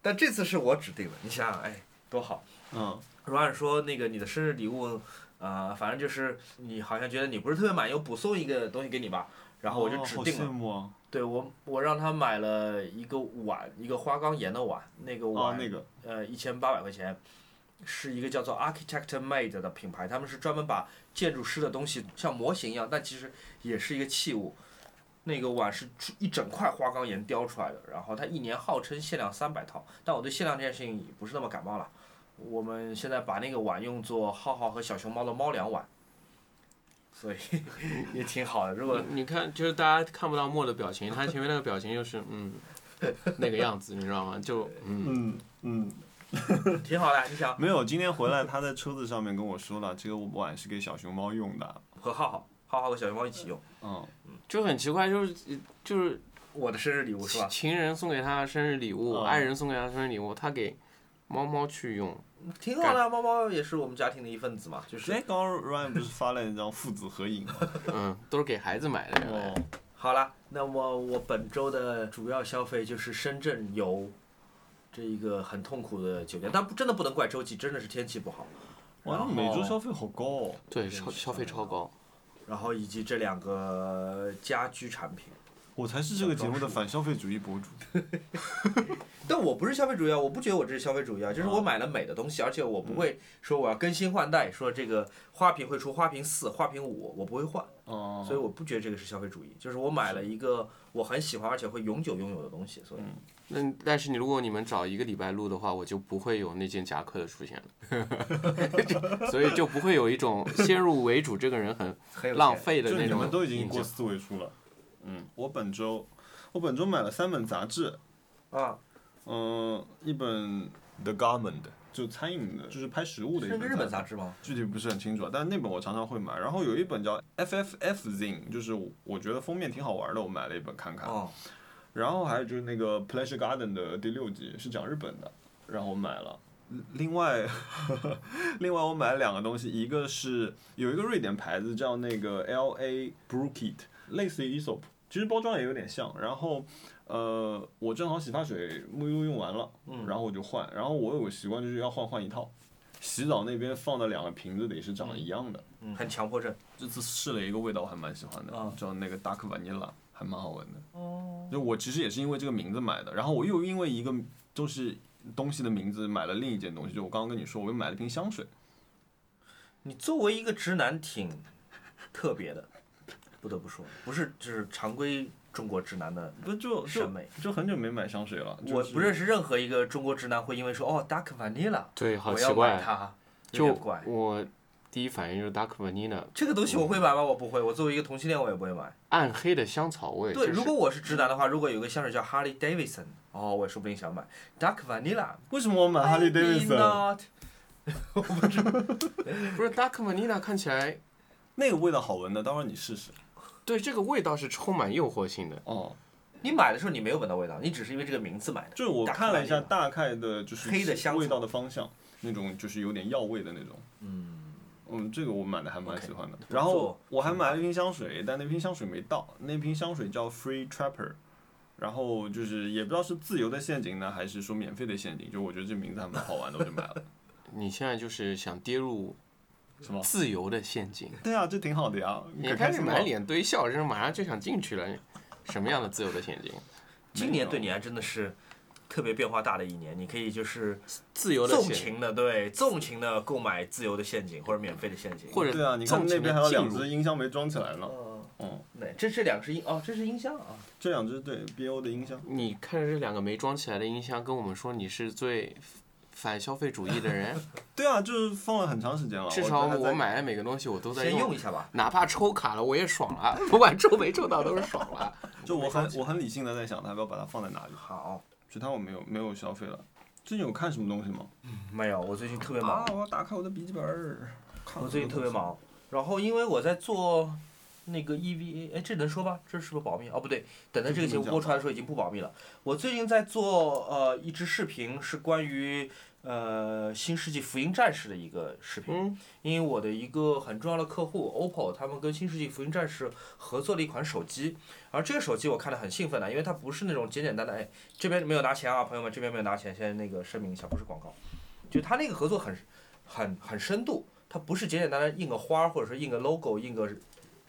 但这次是我指定的。你想想，哎，多好
嗯
，！Ryan 说那个你的生日礼物，呃，反正就是你好像觉得你不是特别满意，我补送一个东西给你吧。然后我就指定了！对我我让他买了一个碗，一个花岗岩的碗，那个
啊，
碗、
那个，
呃一千八百块钱，是一个叫做 Architect Made 的品牌，他们是专门把建筑师的东西像模型一样，但其实也是一个器物。那个碗是一整块花岗岩雕出来的，然后它一年号称限量三百套，但我对限量这件事情不是那么感冒了。我们现在把那个碗用作浩浩和小熊猫的猫粮碗，所以 [laughs] 也挺好的。如果
你看，就是大家看不到莫的表情，他前面那个表情就是嗯那个样子，你知道吗？就嗯，
嗯嗯，[laughs]
挺好的，你想
没有，今天回来他在车子上面跟我说了，这个碗是给小熊猫用的。
和浩浩、浩浩和小熊猫一起用，
嗯，
就很奇怪，就是就是
我的生日礼物是吧？
情人送给他生日礼物，
嗯
爱人送给他生日礼物，他给猫猫去用，
挺好的啊，猫猫也是我们家庭的一份子嘛，就是
哎，刚刚 Ryan 不是发了一张父子合影吗？[laughs]
嗯，都是给孩子买的。
哦，
好了。那么我本周的主要消费就是深圳游这一个很痛苦的酒店，但不真的不能怪周记，真的是天气不好。
哇，每周消费好高哦。
对，消消费超高。
然后以及这两个家居产品。
我才是这个节目的反消费主义博主。[laughs]
但我不是消费主义啊，我不觉得我这是消费主义啊，就是我买了美的东西，而且我不会说我要更新换代，说这个花瓶会出花瓶四、花瓶五，我不会换。
哦，
所以我不觉得这个是消费主义，就是我买了一个我很喜欢而且会永久拥有的东西，所以
那但是你如果你们找一个礼拜录的话，我就不会有那件夹克的出现了，[laughs] 所以就不会有一种先入为主这个人很
很
浪费的
就你
那种
们都已经过。四位数了。嗯，我本周我本周买了三本杂志，
啊，
嗯，一本 The Garment 就餐饮的，就是拍食物的一本
本
杂
杂志吗？
具体不是很清楚啊，但是那本我常常会买。然后有一本叫 FFF Zine，就是我觉得封面挺好玩的，我买了一本看看。
哦，
然后还有就是那个 Pleasure Garden 的第六集是讲日本的，然后我买了。另外，[laughs] 另外我买了两个东西，一个是有一个瑞典牌子叫那个 L A Brookit，类似于 Esop，其实包装也有点像。然后，呃，我正好洗发水沐浴露用完了，然后我就换。然后我有个习惯就是要换换一套。洗澡那边放的两个瓶子里是长得一样的。
嗯，很强迫症。
这次试了一个味道，我还蛮喜欢的，
啊
叫那个 Dark Vanilla，还蛮好闻的。哦。就我其实也是因为这个名字买的，然后我又因为一个就是东西的名字买了另一件东西，就我刚刚跟你说，我又买了瓶香水。
你作为一个直男，挺特别的，不得不说，不是就是常规中国直男的
不就就
审美。
就很久没买香水了。就是
我不认识任何一个中国直男会因为说哦 Dark Vanilla，
对，好
我要买
奇怪。
它，有
就
点怪。
我第一反应就是 Dark Vanilla，
这个东西我会买吗？我不会。我作为一个同性恋，我也不会买。
暗黑的香草味。
对，如果我是直男的话，如果有个香水叫 Harley Davidson，哦，我说不定想买 Dark Vanilla。[laughs]
为什么我买哈利
Maybe Davidson？not [laughs]
不是 Dark Vanilla 看起来
那个味道好闻的，待会儿你试试。
对这个味道是充满诱惑性的。
哦，
你买的时候你没有闻到味道，你只是因为这个名字买的。
就是我看了一下大概的，就是
黑的香
味道的方向，那种就是有点药味的那种。
嗯，
嗯，这个我买的还蛮喜欢的。
不
然后我还买了一瓶香水，但那瓶香水没到。那瓶香水叫 Free Trapper，然后就是也不知道是自由的陷阱呢，还是说免费的陷阱。就我觉得这名字还蛮好玩的，我就买了。[laughs]
你现在就是想跌入
什么？
自由的陷阱，
对啊，这挺好的呀，
你
可开
始满脸堆笑，然后马上就想进去了，什么样的自由的陷阱？
今年对你还真的是特别变化大的一年，你可以就是
自由的，
纵情的对纵情的购买自由的陷阱或者免费的陷阱，
或者
对啊，你看那边还有两只音箱没装起来呢。
嗯，
嗯，
对，这这两个是音哦，这是音箱啊，
这两只对 BO 的音箱。
你看着这两个没装起来的音箱，跟我们说你是最反消费主义的人，[laughs]
对啊，就是放了很长时间了。
至少我买的每个东西我都在
先用一下吧。
哪怕抽卡了我也爽了，不管抽没抽到都是爽了。[laughs]
就我很我很理性的在想，他要不要把它放在哪里？
好，
其他我没有没有消费了。最近有看什么东西吗？[laughs]
没有，我最近特别忙
啊，，我要打开我的笔记本儿。
我最近特别忙，然后因为我在做那个 EVA，哎，这能说吧？这是不是保密？哦，不对，等到这个节目播出来的时候已经不保密了。我最近在做呃一支视频，是关于呃《新世纪福音战士》的一个视频。
嗯，
因为我的一个很重要的客户 OPPO，他们跟新世纪福音战士合作了一款手机，而这个手机我看得很兴奋的，因为它不是那种简简单单，哎，这边没有拿钱啊，朋友们，这边没有拿钱，先那个声明一下，不是广告，就它那个合作很很很深度，它不是简简单单印个花或者说印个 logo 印个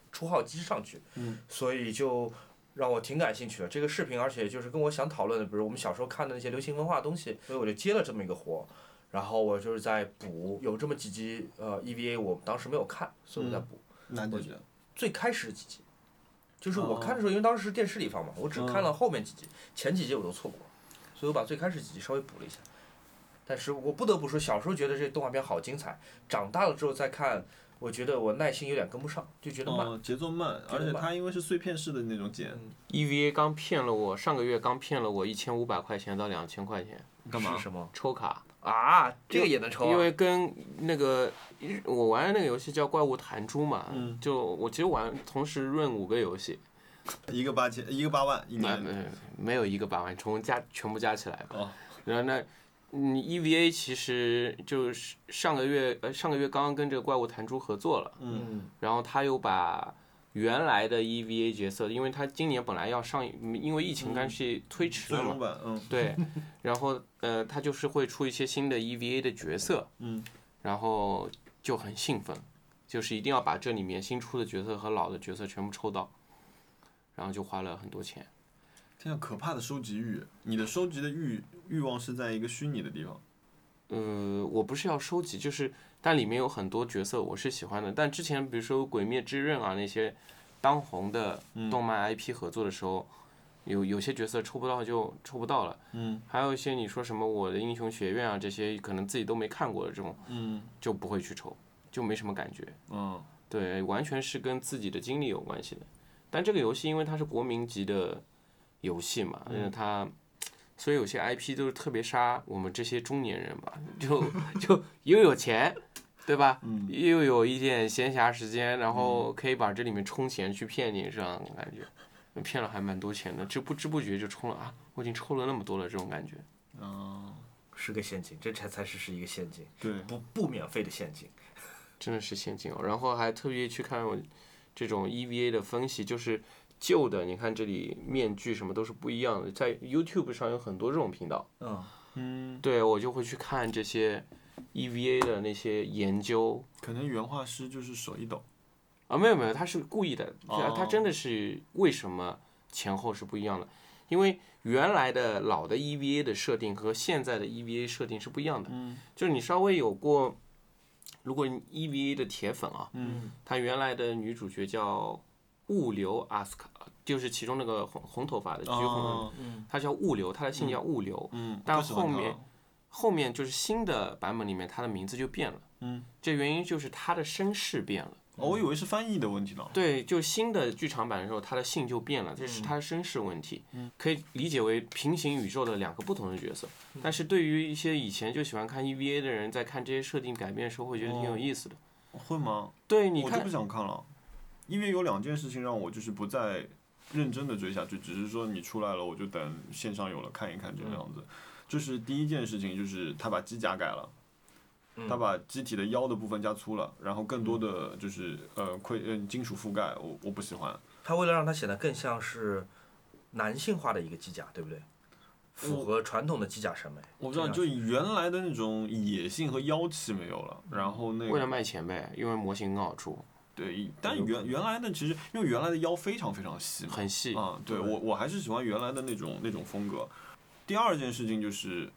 出号机上去，
嗯，
所以就让我挺感兴趣的这个视频，而且就是跟我想讨论的，比如我们小时候看的那些流行文化的东西，所以我就接了这么一个活。然后我就是在补，有这么几集呃 EVA，我当时没有看，所以我在补、
哪几集？
最开始几集。就是我
哦
看的时候，因为当时是电视里放嘛，我只看了后面几集，前几集我都错过了，所以我把最开始几集稍微补了一下。但是我不得不说，小时候觉得这动画片好精彩，长大了之后再看，我觉得我耐心有点跟不上，就觉得慢。
哦，节奏慢，而且它因为是碎片式的那种剪
，EVA 刚骗了我，上个月刚骗了我一千五百块钱到两千块钱
干嘛？
什么
抽卡，
啊？这个也能抽、啊？
因为跟那个我玩的那个游戏叫怪物弹珠嘛，
嗯
就我其实玩同时润五个游戏，
一个八千，一个八万一
没
年。
没没有一个八万，从加全部加起来吧。
哦
然后呢，嗯，EVA 其实就是上个月呃上个月刚刚跟这个怪物弹珠合作了，
嗯
嗯
然后他又把原来的 EVA 角色，因为他今年本来要上，因为疫情关系推迟了嘛，
嗯
对，[laughs] 然后呃，他就是会出一些新的 EVA 的角色，
嗯，
然后就很兴奋，就是一定要把这里面新出的角色和老的角色全部抽到，然后就花了很多钱。
天啊，可怕的收集欲！你的收集的欲欲望是在一个虚拟的地方。
呃，我不是要收集，就是但里面有很多角色我是喜欢的，但之前比如说《鬼灭之刃》啊那些当红的动漫 IP 合作的时候，有有些角色抽不到就抽不到了，
嗯
还有一些你说什么我的英雄学院啊这些可能自己都没看过的这种
嗯
就不会去抽，就没什么感觉。
嗯
对，完全是跟自己的经历有关系的。但这个游戏因为它是国民级的游戏嘛，因为它，所以有些 IP 都是特别杀我们这些中年人吧，就 [laughs] 就又有钱，对吧？
嗯
又有一点闲暇时间，然后可以把这里面充钱去骗你，这样的感觉，骗了还蛮多钱的，就不知不觉就充了啊！我已经抽了那么多了，这种感觉。
哦，
是个陷阱，这才才是是一个陷阱，
对，
不不免费的陷阱。
真的是陷阱哦。然后还特别去看我这种 EVA 的分析，就是旧的，你看这里面具什么都是不一样的，在 YouTube 上有很多这种频道，
嗯，
嗯，
对我就会去看这些 EVA 的那些研究。
可能原画师就是手一抖。
啊，没有没有，他是故意的，
哦。
他真的是为什么前后是不一样的？因为原来的老的 EVA 的设定和现在的 EVA 设定是不一样的，
嗯。
就是你稍微有过，如果你 EVA 的铁粉啊，
嗯。
他原来的女主角叫物流阿斯卡，就是其中那个红红头发的橘红的，
哦
她叫物流，他的姓叫物流。
嗯，
但后面后面就是新的版本里面，他的名字就变了。
嗯，
这原因就是他的身世变了。
哦，我以为是翻译的问题呢。
对，就新的剧场版的时候，他的姓就变了，这是他的身世问题。嗯可以理解为平行宇宙的两个不同的角色。但是对于一些以前就喜欢看 EVA 的人，在看这些设定改变的时候，会觉得挺有意思的。
会吗？
对，你看
我就不，想看了，因为有两件事情让我就是不再认真的追下去，只是说你出来了，我就等线上有了看一看这个样子。就是第一件事情就是他把机甲改了。他把机体的腰的部分加粗了，然后更多的就是呃盔嗯金属覆盖，我我不喜欢。
他为了让它显得更像是男性化的一个机甲，对不对？符合传统的机甲审美。
我不知道，就原来的那种野性和妖气没有了，然后那
为了卖钱呗，因为模型很好出，
对，但原原来的其实因为原来的腰非常非常细，
很细。
啊，对
对
我我还是喜欢原来的那种那种风格。第二件事情就是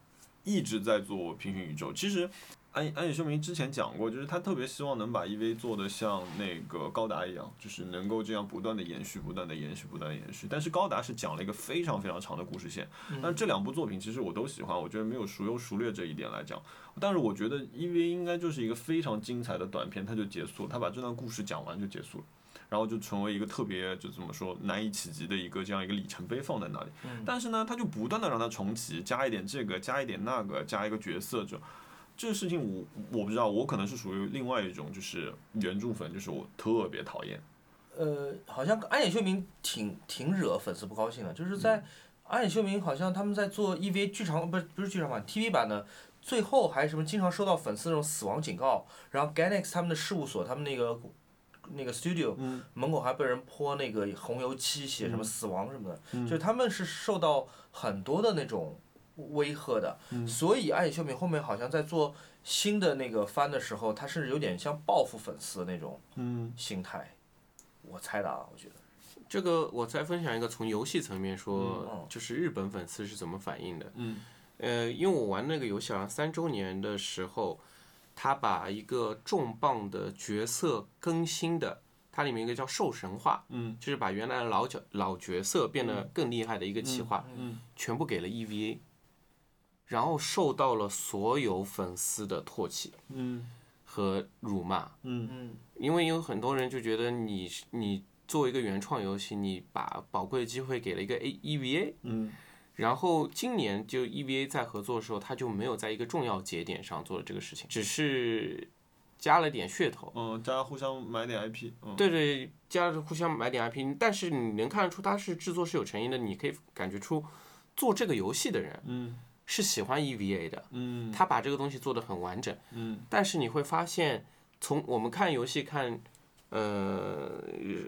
一直在做平行宇宙，其实。安安野秀明之前讲过，就是他特别希望能把 EV 做的像那个高达一样，就是能够这样不断的延续、不断的延续、不断的延续。但是高达是讲了一个非常非常长的故事线，但这两部作品其实我都喜欢，我觉得没有孰优孰劣这一点来讲。但是我觉得 EV 应该就是一个非常精彩的短片，它就结束了，它把这段故事讲完就结束了。然后就成为一个特别就怎么说难以企及的一个这样一个里程碑放在那里，但是呢，他就不断的让它重启，加一点这个，加一点那个，加一个角色，这这个事情我我不知道，我可能是属于另外一种就是原著粉，就是我特别讨厌。
呃，好像安野秀明挺挺惹粉丝不高兴的，就是
嗯
在安野秀明好像他们在做 EVA 剧场不是不是剧场版 TV 版的，最后还什么经常收到粉丝那种死亡警告，然后 Ganex 他们的事务所他们那个那个 studio
嗯。
门口还被人泼那个红油漆，写什么死亡什么的，
嗯。
就是他们是受到很多的那种威吓的，
嗯。
所以安野秀明后面好像在做新的那个番的时候，他甚至有点像报复粉丝的那种
嗯。
心态，我猜的啊，我觉得。
这个我再分享一个从游戏层面说，
嗯。
就是日本粉丝是怎么反应的。
嗯
呃，因为我玩那个游戏好像三周年的时候，他把一个重磅的角色更新的，它里面一个叫兽神话，
嗯
就是把原来的老角老角色变得更厉害的一个企划，
嗯
全部给了 EVA，然后受到了所有粉丝的唾弃
嗯
和辱骂。
嗯
嗯
因为有很多人就觉得你你作为一个原创游戏，你把宝贵的机会给了一个 A EVA，
嗯
然后今年就 EVA 在合作的时候，他就没有在一个重要节点上做了这个事情，只是加了点噱头。
嗯，大家互相买点 IP，嗯
对对，加了互相买点 IP，但是你能看得出他是制作是有诚意的，你可以感觉出做这个游戏的人
嗯
是喜欢 EVA 的，
嗯
他把这个东西做得很完整。
嗯
但是你会发现，从我们看游戏看，呃，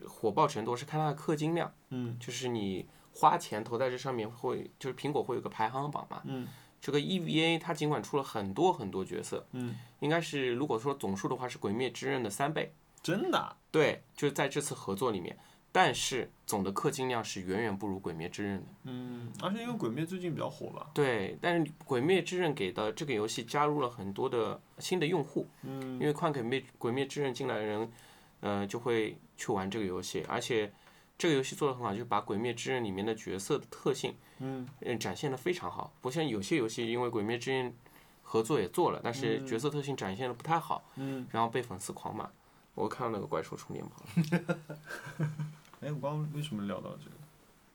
火爆程度是看它的氪金量，
嗯
就是你花钱投在这上面会，就是苹果会有个排行榜嘛。
嗯。
这个 EVA 它尽管出了很多很多角色，
嗯，
应该是如果说总数的话是《鬼灭之刃》的三倍，
真的啊，
对，就是在这次合作里面，但是总的氪金量是远远不如《鬼灭之刃》的。
嗯，而且因为鬼灭最近比较火吧，
对，但是《鬼灭之刃》给的这个游戏加入了很多的新的用户，
嗯。
因为看《鬼灭鬼灭之刃》进来的人，呃，就会去玩这个游戏，而且这个游戏做的很好，就是把《鬼灭之刃》里面的角色的特性，
嗯
嗯，展现的非常好。不像有些游戏，因为《鬼灭之刃》合作也做了，但是角色特性展现的不太好，
嗯，
然后被粉丝狂骂。我看到那个怪兽充电宝 [laughs]
哎，我刚刚为什么聊到这个？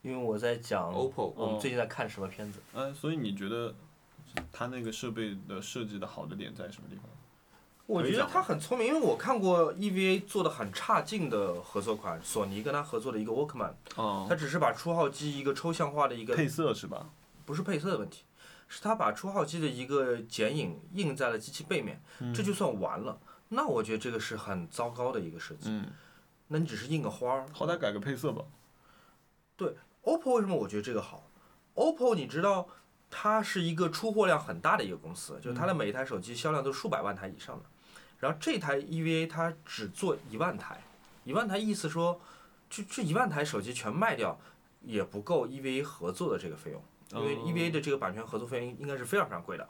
因为我在讲
，OPPO
我们最近在看什么片子。
嗯，所以你觉得它那个设备的设计的好的点在什么地方？
我觉得他很聪明，因为我看过 EVA 做的很差劲的合作款，索尼跟他合作的一个 Walkman，
哦
他只是把初号机一个抽象化的一个
配色是吧？
不是配色的问题，是他把初号机的一个剪影印在了机器背面，这就算完了。那我觉得这个是很糟糕的一个设计。
嗯，
那你只是印个花儿。
好歹改个配色吧。
对 OPPO 为什么我觉得这个好？OPPO 你知道，它是一个出货量很大的一个公司，就是它的每一台手机销量都数百万台以上的。然后这台 EVA 它只做一万台，一万台意思说，这这一万台手机全卖掉也不够 EVA 合作的这个费用，因为
哦
EVA 的这个版权合作费用应该是非常非常贵的，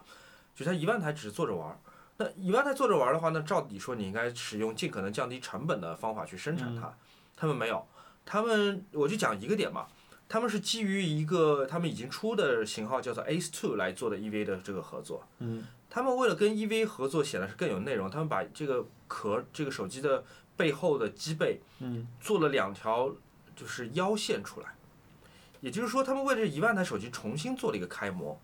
就它一万台只是做着玩儿。那一万台做着玩儿的话，那照理说你应该使用尽可能降低成本的方法去生产它，他们没有，他们我就讲一个点吧，他们是基于一个他们已经出的型号叫做 Ace Two 来做的 EVA 的这个合作。
嗯
他们为了跟 EVA 合作显得是更有内容，他们把这个壳这个手机的背后的机背
嗯
做了两条就是腰线出来，也就是说，他们为这一万台手机重新做了一个开模，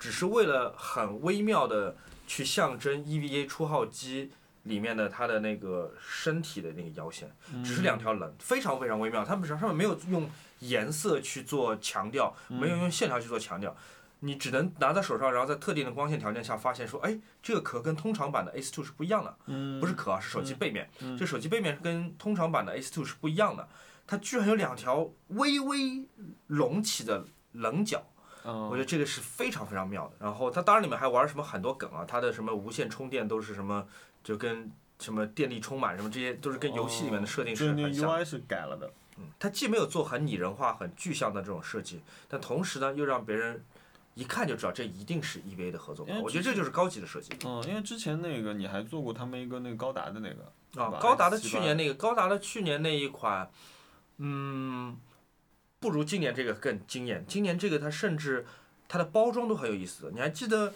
只是为了很微妙的去象征 EVA 出号机里面的它的那个身体的那个腰线，只是两条棱，非常非常微妙。他们上面没有用颜色去做强调，没有用线条去做强调。你只能拿在手上，然后在特定的光线条件下发现说，哎，这个壳跟通常版的 Ace Two 是不一样的。
嗯
不是壳啊，是手机背面。这手机背面跟通常版的 Ace Two 是不一样的，它居然有两条微微隆起的棱角，
嗯
我觉得这个是非常非常妙的。然后它当然里面还玩什么很多梗啊，它的什么无线充电都是什么，就跟什么电力充满什么这些都是跟游戏里面的设定
是
很像。
UI 是改了的。
它既没有做很拟人化、很具象的这种设计，但同时呢又让别人一看就知道这一定是 EVA 的合作款。我觉得这就是高级的设计
嗯，因为之前那个你还做过他们一个那个高达的那个，
啊高达的去年那个高达的去年那一款，嗯，不如今年这个更惊艳。今年这个它甚至它的包装都很有意思。你还记得？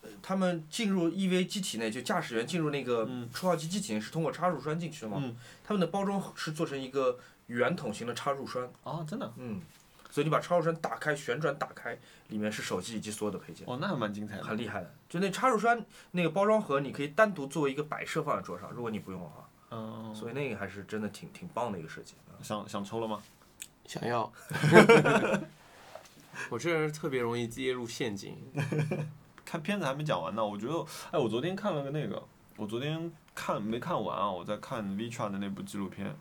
呃他们进入 EV 机体内，就驾驶员进入那个
嗯
初号机机体内是通过插入栓进去的吗？
嗯
他们的包装是做成一个圆筒形的插入栓，
啊，真的，
嗯，所以你把插入栓打开，旋转打开，里面是手机以及所有的配件，
哦，那还蛮精彩的。
很厉害的。就那插入栓那个包装盒，你可以单独作为一个摆设放在桌上，如果你不用的话，
嗯，
所以那个还是真的挺挺棒的一个设计。啊
想想抽了吗？
想要。[laughs] 我这人特别容易跌入陷阱。[laughs]
看片子还没讲完呢，我觉得，哎，我昨天看了个那个，我昨天看没看完啊？我在看 Vitra 的那部纪录片。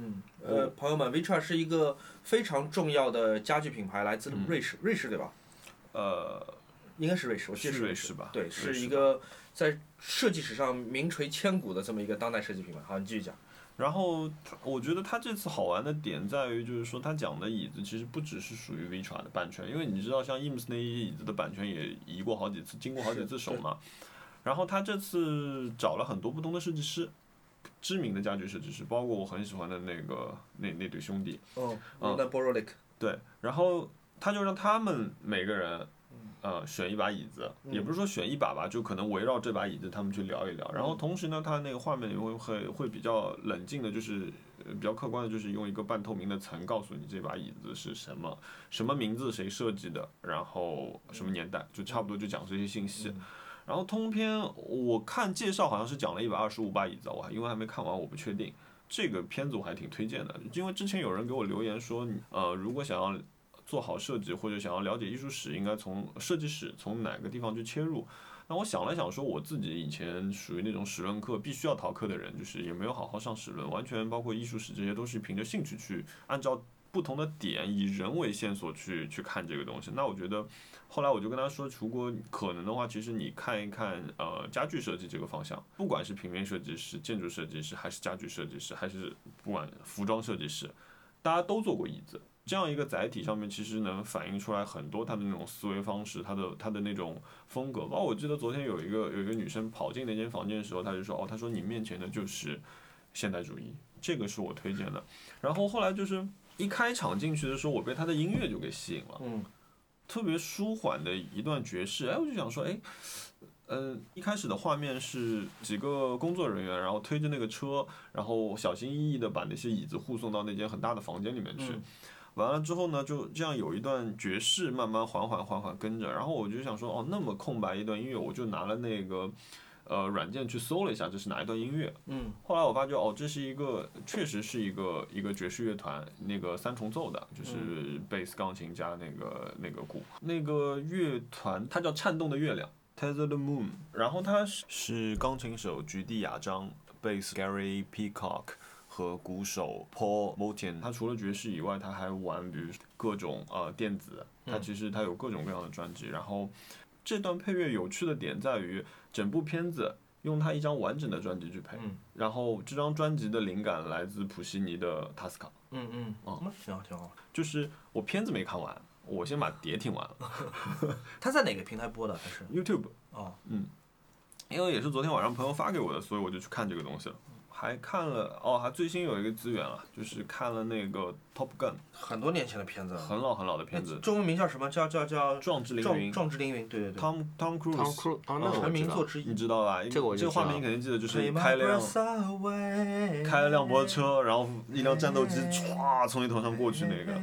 嗯，呃，朋友们，Vitra 是一个非常重要的家具品牌，来自
嗯
瑞士，瑞士对吧？
呃，
应该是瑞士，我记得
是
瑞
瑞士吧
对，是一个在设计史上名垂千古的这么一个当代设计品牌。好，你继续讲。
然后他，我觉得他这次好玩的点在于，就是说他讲的椅子其实不只是属于 Vitra 的版权，因为你知道，像 IMS 那些椅子的版权也移过好几次，经过好几次手嘛。然后他这次找了很多不同的设计师，知名的家具设计师，包括我很喜欢的那个那那对兄弟，
哦
嗯。对，然后他就让他们每个人，呃，选一把椅子，也不是说选一把吧，就可能围绕这把椅子他们去聊一聊。然后同时呢，他那个画面也会会会比较冷静的，就是呃比较客观的，就是用一个半透明的层告诉你这把椅子是什么，什么名字，谁设计的，然后什么年代，就差不多就讲这些信息。然后通篇我看介绍好像是讲了一百二十五把椅子，我还因为还没看完，我不确定。这个片子我还挺推荐的，因为之前有人给我留言说，呃，如果想要做好设计或者想要了解艺术史，应该从设计史从哪个地方去切入。那我想了想，说我自己以前属于那种史论课必须要逃课的人，就是也没有好好上史论，完全包括艺术史这些都是凭着兴趣去按照不同的点以人为线索去去看这个东西。那我觉得后来我就跟他说，如果可能的话，其实你看一看呃家具设计这个方向，不管是平面设计师、建筑设计师，还是家具设计师，还是不管服装设计师，大家都做过椅子。这样一个载体上面，其实能反映出来很多他的那种思维方式，他的他的那种风格。包括我记得昨天有一个有一个女生跑进那间房间的时候，她就说：“哦，她说你面前的就是现代主义，这个是我推荐的。”然后后来就是一开场进去的时候，我被她的音乐就给吸引了，
嗯
特别舒缓的一段爵士。哎，我就想说，哎。嗯，一开始的画面是几个工作人员，然后推着那个车，然后小心翼翼的把那些椅子护送到那间很大的房间里面去。
嗯
完了之后呢，就这样有一段爵士慢慢缓缓缓缓跟着，然后我就想说，哦，那么空白一段音乐，我就拿了那个呃软件去搜了一下，这是哪一段音乐。
嗯
后来我发觉，哦，这是一个确实是一个一个爵士乐团，那个三重奏的，就是贝斯、钢琴加那个那个鼓。那个乐团它叫颤动的月亮 （Tethered Moon），然后它是是钢琴手菊地雅章、贝斯 Gary Peacock。和鼓手 Paul Motian，他除了爵士以外，他还玩比如各种呃电子，他其实他有各种各样的专辑。然后这段配乐有趣的点在于，整部片子用他一张完整的专辑去配，
嗯。
然后这张专辑的灵感来自普西尼的《塔斯卡》，
嗯嗯，
哦
嗯，挺好挺好。
就是我片子没看完，我先把碟听完了 [laughs]
他在哪个平台播的？还是
，YouTube，
哦，
因为也是昨天晚上朋友发给我的，所以我就去看这个东西了。还看了哦，还最新有一个资源了，就是看了那个《Top Gun》，
很多年前的片子。
很老很老的片子，
中文名叫什么？叫叫叫《
壮志凌云》
壮志凌云。对对对。
，Tom Tom Cruise，
成名
知道
作之一
你。知道吧？
这个我
这个画面你肯定记得，就是开了辆开了辆摩托车，然后一辆战斗机歘从你头上过去那个。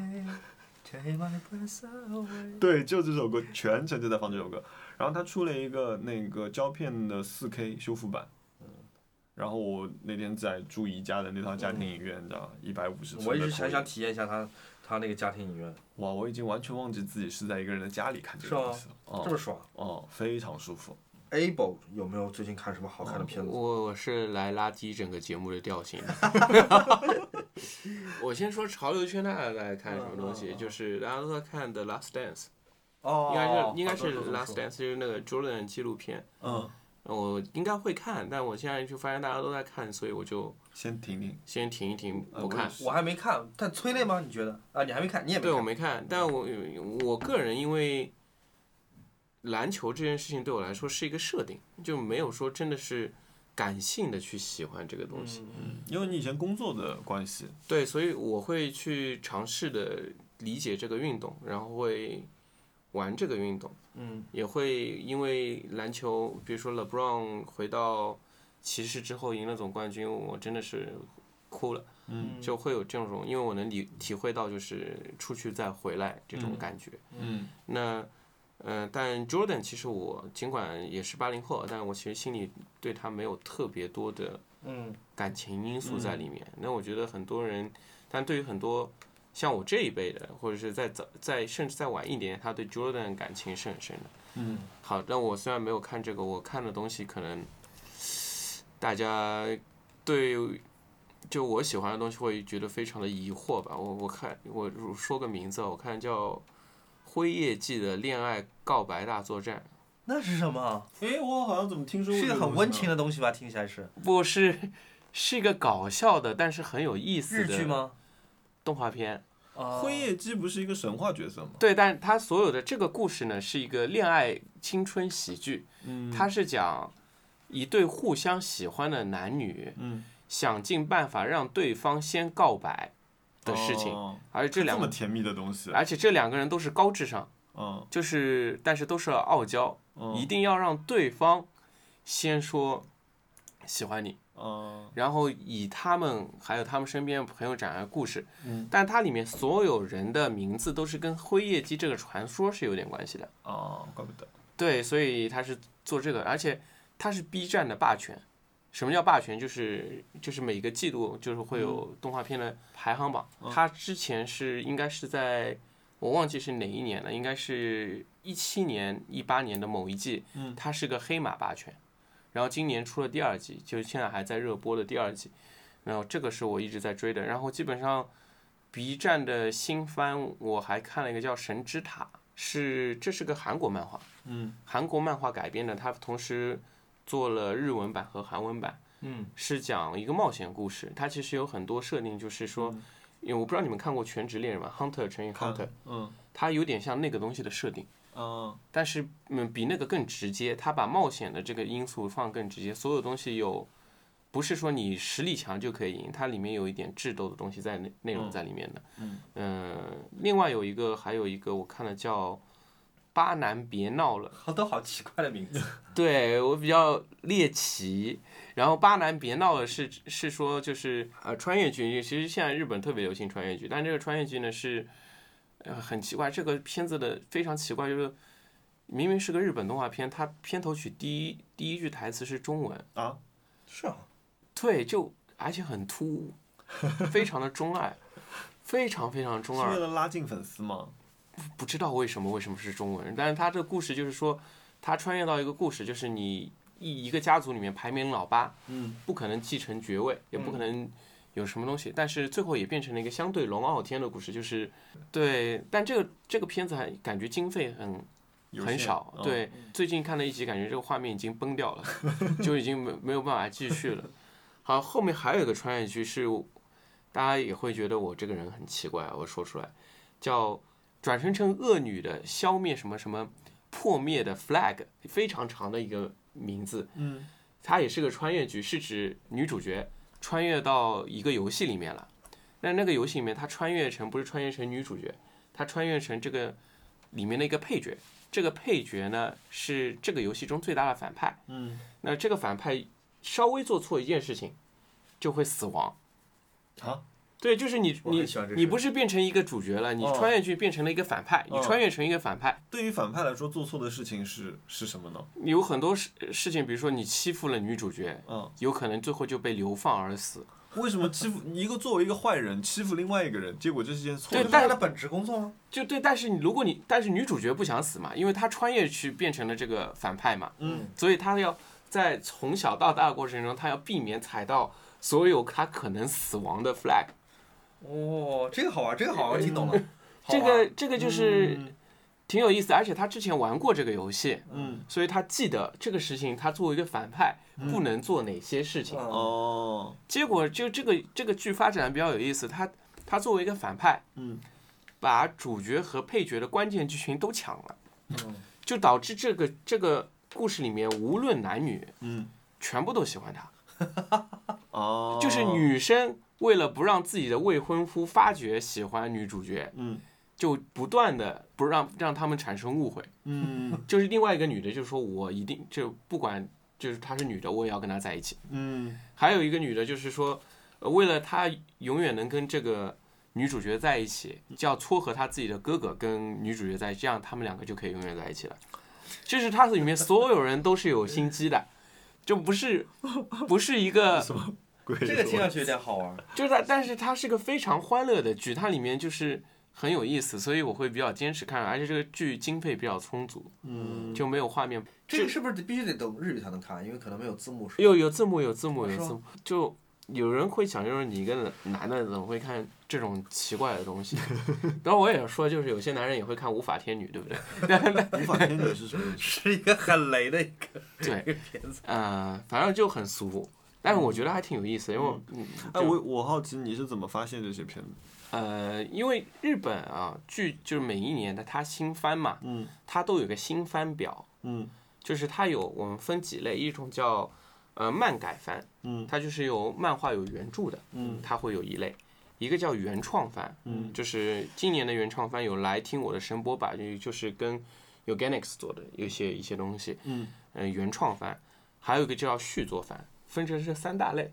Take my breath away [laughs]
对，就这首歌，全程就在放这首歌。然后他出了一个那个胶片的 4K 修复版。然后我那天在住宜家的那套家庭影院，你知道吗？一百五十。
我一直很想体验一下他他那个家庭影院，
哇，我已经完全忘记自己是在一个人的家里看这个东西了。哦
这么爽。
哦，非常舒服。
Able 有没有最近看什么好看的片子？
我我是来拉低整个节目的调性的。[laughs] 我先说潮流圈大家在看什么东西，就是大家都在看《The Last Dance》，
哦，
应该是应该是 Last Dance 就是那个 Jordan 纪录片，
嗯，
我应该会看，但我现在就发现大家都在看，所以我就
先停停。
先停一停，不看
呃我
还没看，但催泪吗？你觉得啊？你还没看，你也没
对，我。没看，但我我个人因为篮球这件事情对我来说是一个设定，就没有说真的是感性的去喜欢这个东西。
嗯
因为你以前工作的关系，
对，所以我会去尝试的理解这个运动，然后会玩这个运动，
嗯。
也会因为篮球，比如说 LeBron 回到骑士之后赢了总冠军，我真的是哭了，
嗯。
就会有这种，因为我能理体会到就是出去再回来这种感觉。
嗯。
那，呃，但 Jordan 其实我尽管也是八零后，但我其实心里对他没有特别多的
嗯。
感情因素在里面。那我觉得很多人，但对于很多像我这一辈的，或者是再早、再甚至再晚一点，他对 Jordan 感情是很深的。
嗯
好，但我虽然没有看这个，我看的东西可能大家对就我喜欢的东西会觉得非常的疑惑吧。我我看我说个名字啊，我看叫《辉夜记的恋爱告白大作战
那是什么？
哎，我好像怎么听说过
是一个很温情的东西吧？听起来是》，
不是是一个搞笑的，但是很有意思的
日剧吗？
动画片。
啊，
辉夜姬不是一个神话角色吗？
对，但它所有的这个故事呢，是一个恋爱青春喜剧，
嗯，
它是讲一对互相喜欢的男女，
嗯。
想尽办法让对方先告白的事情，
哦。
而且这两个，
这么甜蜜的东西，
而且这两个人都是高智商，
嗯。
就是但是都是傲娇，
嗯。
一定要让对方先说喜欢你，
嗯
然后以他们还有他们身边的朋友展开故事，
嗯
但它里面所有人的名字都是跟辉夜姬这个传说是有点关系的。
哦，怪不得，
对，所以他是做这个，而且他是 B 站的霸权。什么叫霸权？就是就是每个季度就是会有动画片的排行榜。他之前是应该是在我忘记是哪一年了，应该是一七年、一八年的某一季，它是个黑马霸权。然后今年出了第二季，就是现在还在热播的第二季。然后这个是我一直在追的。然后基本上 B 站的新番我还看了一个叫《神之塔》，是这是个韩国漫画。
嗯
韩国漫画改编的，它同时做了日文版和韩文版，
嗯
是讲一个冒险故事。它其实有很多设定，就是说，因为我不知道你们看过《全职猎人》吗？Hunter 乘以 Hunter，
嗯
它有点像那个东西的设定，
嗯
但是嗯比那个更直接，他把冒险的这个因素放更直接，所有东西有。不是说你实力强就可以赢，它里面有一点智斗的东西在内内容在里面的。
嗯
呃另外有一个还有一个我看了叫《巴南别闹了》，
好多好奇怪的名字。
对我比较猎奇，然后巴南别闹了是是说就是呃穿越剧，其实现在日本特别流行穿越剧，但这个穿越剧呢是呃很奇怪，这个片子的非常奇怪，就是明明是个日本动画片，它片头曲第一第一句台词是中文，
啊，
是啊，
对，就而且很突兀，非常的中二，[laughs] 非常非常中
是为
二，
了拉近粉丝吗？
不知道为什么为什么是中文，但是他这个故事就是说，他穿越到一个故事，就是你一一个家族里面排名老八，
嗯
不可能继承爵位，也不可能有什么东西，但是最后也变成了一个相对龙傲天的故事，就是对，但这个这个片子还感觉经费很很少，
嗯
对，最近看了一集，感觉这个画面已经崩掉了，[laughs] 就已经没没有办法继续了。好，后面还有一个穿越剧是，大家也会觉得我这个人很奇怪啊，我说出来，叫转生成恶女的消灭什么什么破灭的 flag，非常长的一个名字，
嗯
它也是个穿越剧，是指女主角穿越到一个游戏里面了。那那个游戏里面，他穿越成不是穿越成女主角，他穿越成这个里面的一个配角。这个配角呢是这个游戏中最大的反派。
嗯
那这个反派稍微做错一件事情，就会死亡。
啊，
对，就是你你你不是变成一个主角了，你
哦
穿越去变成了一个反派，你
哦
穿越成一个反派，
对于反派来说，做错的事情是是什么呢？
有很多事事情，比如说你欺负了女主角，
嗯，
有可能最后就被流放而死。
为什么欺负 [laughs] 一个作为一个坏人欺负另外一个人，结果这是件错
对
的事？
这是他本职工作吗？
就对，但是你如果你但是女主角不想死嘛，因为她穿越去变成了这个反派嘛，
嗯，
所以她要在从小到大的过程中，她要避免踩到所有她可能死亡的 flag。
哦，这个好玩，这个好玩，我听懂了。
这个这个就是
嗯。
挺有意思，而且他之前玩过这个游戏，
嗯，
所以他记得这个事情，他作为一个反派不能做哪些事情。
嗯。
哦，
结果就这个这个剧发展的比较有意思，他他作为一个反派，
嗯，
把主角和配角的关键剧情都抢了，
嗯
就导致这个这个故事里面无论男女，
嗯，
全部都喜欢他，
哦，
就是，女生为了不让自己的未婚夫发觉喜欢女主角，
嗯
就不断的不让让他们产生误会。
嗯 [laughs]
就是另外一个女的，就说我一定就不管就是她是女的，我也要跟她在一起。
嗯
还有一个女的，就是说，呃为了她永远能跟这个女主角在一起，就要撮合她自己的哥哥跟女主角在一起，这样他们两个就可以永远在一起了。就是他里面所有人都是有心机的，就不是不是一个，[laughs]
鬼
这个听上去有点好玩。[laughs]
就是它，但是它是个非常欢乐的剧，它里面就是很有意思，所以我会比较坚持看，而且这个剧经费比较充足，
嗯，
就没有画面
这个是不是得必须得懂日语才能看？因为可能没有字幕。
有有字幕，有字幕，有字幕。就有人会想，就是你一个男的怎么会看这种奇怪的东西？[laughs] 然后我也说，就是有些男人也会看《无法天女》，对不对？[laughs]
无法天女是什么？
是一个很雷的一个
对
一个片子。
呃，反正就很俗，但是我觉得还挺有意思，因为嗯，
哎，
就
我我好奇你是怎么发现这些片子？
呃，因为日本啊剧就是每一年的它新番嘛，
嗯
它都有个新番表，
嗯。
就是它有我们分几类，一种叫呃漫改番，
嗯。
它就是有漫画有原著的，
嗯
它会有一类，一个叫原创番，
嗯。
就是今年的原创番有来听我的声波吧，就就是跟 Organics 做的有一些一些东西，
嗯。
呃，原创番，还有一个叫续作番，分成这三大类，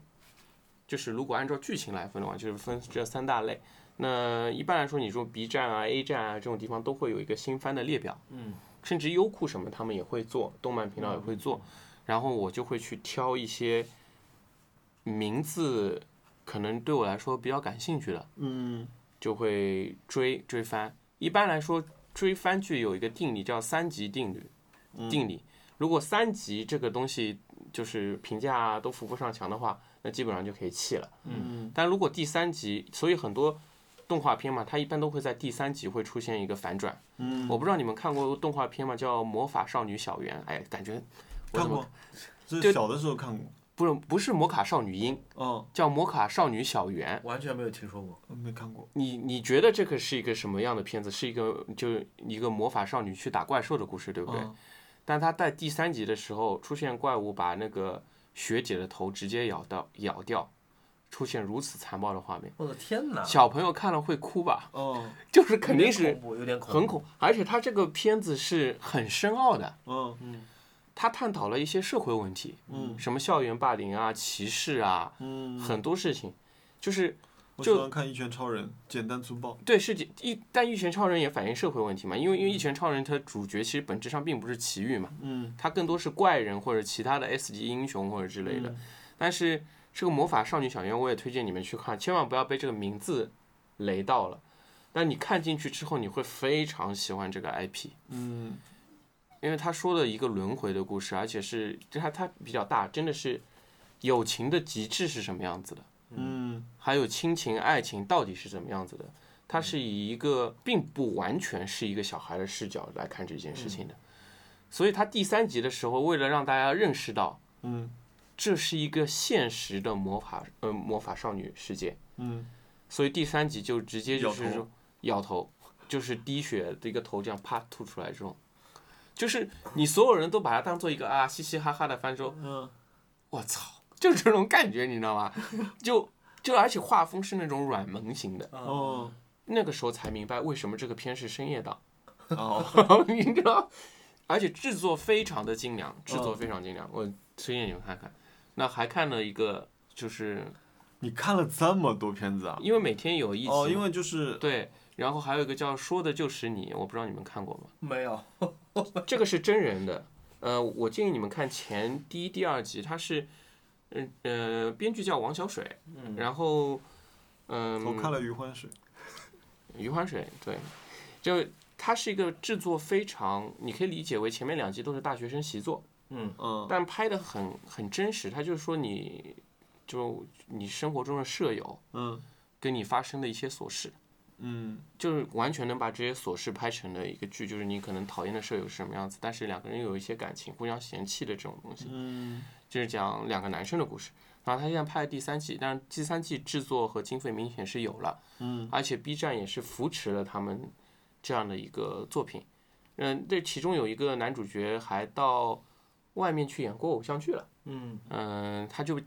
就是如果按照剧情来分的话，就是分这三大类。那一般来说，你说 B 站啊、A 站啊这种地方都会有一个新番的列表，
嗯，
甚至优酷什么他们也会做，动漫频道也会做，然后我就会去挑一些名字可能对我来说比较感兴趣的，
嗯
就会追追番。一般来说，追番剧有一个定理叫三级定律，定理。如果三级这个东西就是评价啊都扶不上墙的话，那基本上就可以弃了。
嗯
但如果第三集，所以很多动画片嘛，它一般都会在第三集会出现一个反转。
嗯，
我不知道你们看过动画片吗？叫《魔法少女小圆》。哎，感觉我就是
小的时候看过。
不是不是魔卡少女樱，
哦，
叫魔卡少女小圆。
完全没有听说过。
没看过。
你你觉得这个是一个什么样的片子？是一个就一个魔法少女去打怪兽的故事，对不对？
嗯
但他在第三集的时候出现怪物把那个学姐的头直接咬到咬掉，出现如此残暴的画面，
我的天哪！
小朋友看了会哭吧？
哦，
就是肯定是
恐怖，有点恐怖
很恐，而且他这个片子是很深奥的，
嗯
他探讨了一些社会问题，
嗯
什么校园霸凌啊、歧视啊，
嗯，
很多事情，就是
我
就
喜欢看《一拳超人》，简单粗暴。
对，是一，但一拳超人也反映社会问题嘛，因为因为一拳超人它主角其实本质上并不是奇遇嘛，
嗯
他更多是怪人或者其他的 S 级英雄或者之类的。但是这个魔法少女小圆，我也推荐你们去看，千万不要被这个名字雷到了。但你看进去之后，你会非常喜欢这个 IP，
嗯
因为他说了一个轮回的故事，而且是它它比较大，真的是友情的极致是什么样子的。
嗯。
还有亲情、爱情到底是怎么样子的？它是以一个并不完全是一个小孩的视角来看这件事情的，所以他第三集的时候，为了让大家认识到
嗯。
这是一个现实的魔法呃魔法少女世界，
嗯。
所以第三集就直接就是说摇头，就是滴血的一个头这样啪吐出来这种，就是你所有人都把它当做一个啊嘻嘻哈哈的翻说，
嗯。
我操，就是这种感觉，你知道吗？[laughs] 就就而且画风是那种软萌型的，
哦
那个时候才明白为什么这个片是深夜档，
哦，[laughs]
你知道？而且制作非常的精良，制作非常精良，我推荐你们看看。那还看了一个，就是
你看了这么多片子啊？
因为每天有一集，
哦，因为就是
对，然后还有一个叫《说的就是你》，我不知道你们看过吗？
没有。
这个是真人的，呃，我建议你们看前第一、第二集，它是，嗯呃，编剧叫王小水，
嗯
然后，嗯、
我看了《余欢水》。
余欢水，对，就它是一个制作非常，你可以理解为前面两集都是大学生习作，
嗯
嗯
但拍的很很真实。它就是说你，就你生活中的舍友
嗯
跟你发生的一些琐事，
嗯
就是完全能把这些琐事拍成的一个剧，就是你可能讨厌的舍友是什么样子，但是两个人有一些感情，互相嫌弃的这种东西，
嗯
就是讲两个男生的故事。然后他现在拍了第三季，但是第三季制作和经费明显是有了，
嗯
而且 B 站也是扶持了他们这样的一个作品。嗯，这其中有一个男主角还到外面去演过偶像剧了。
嗯
嗯，他就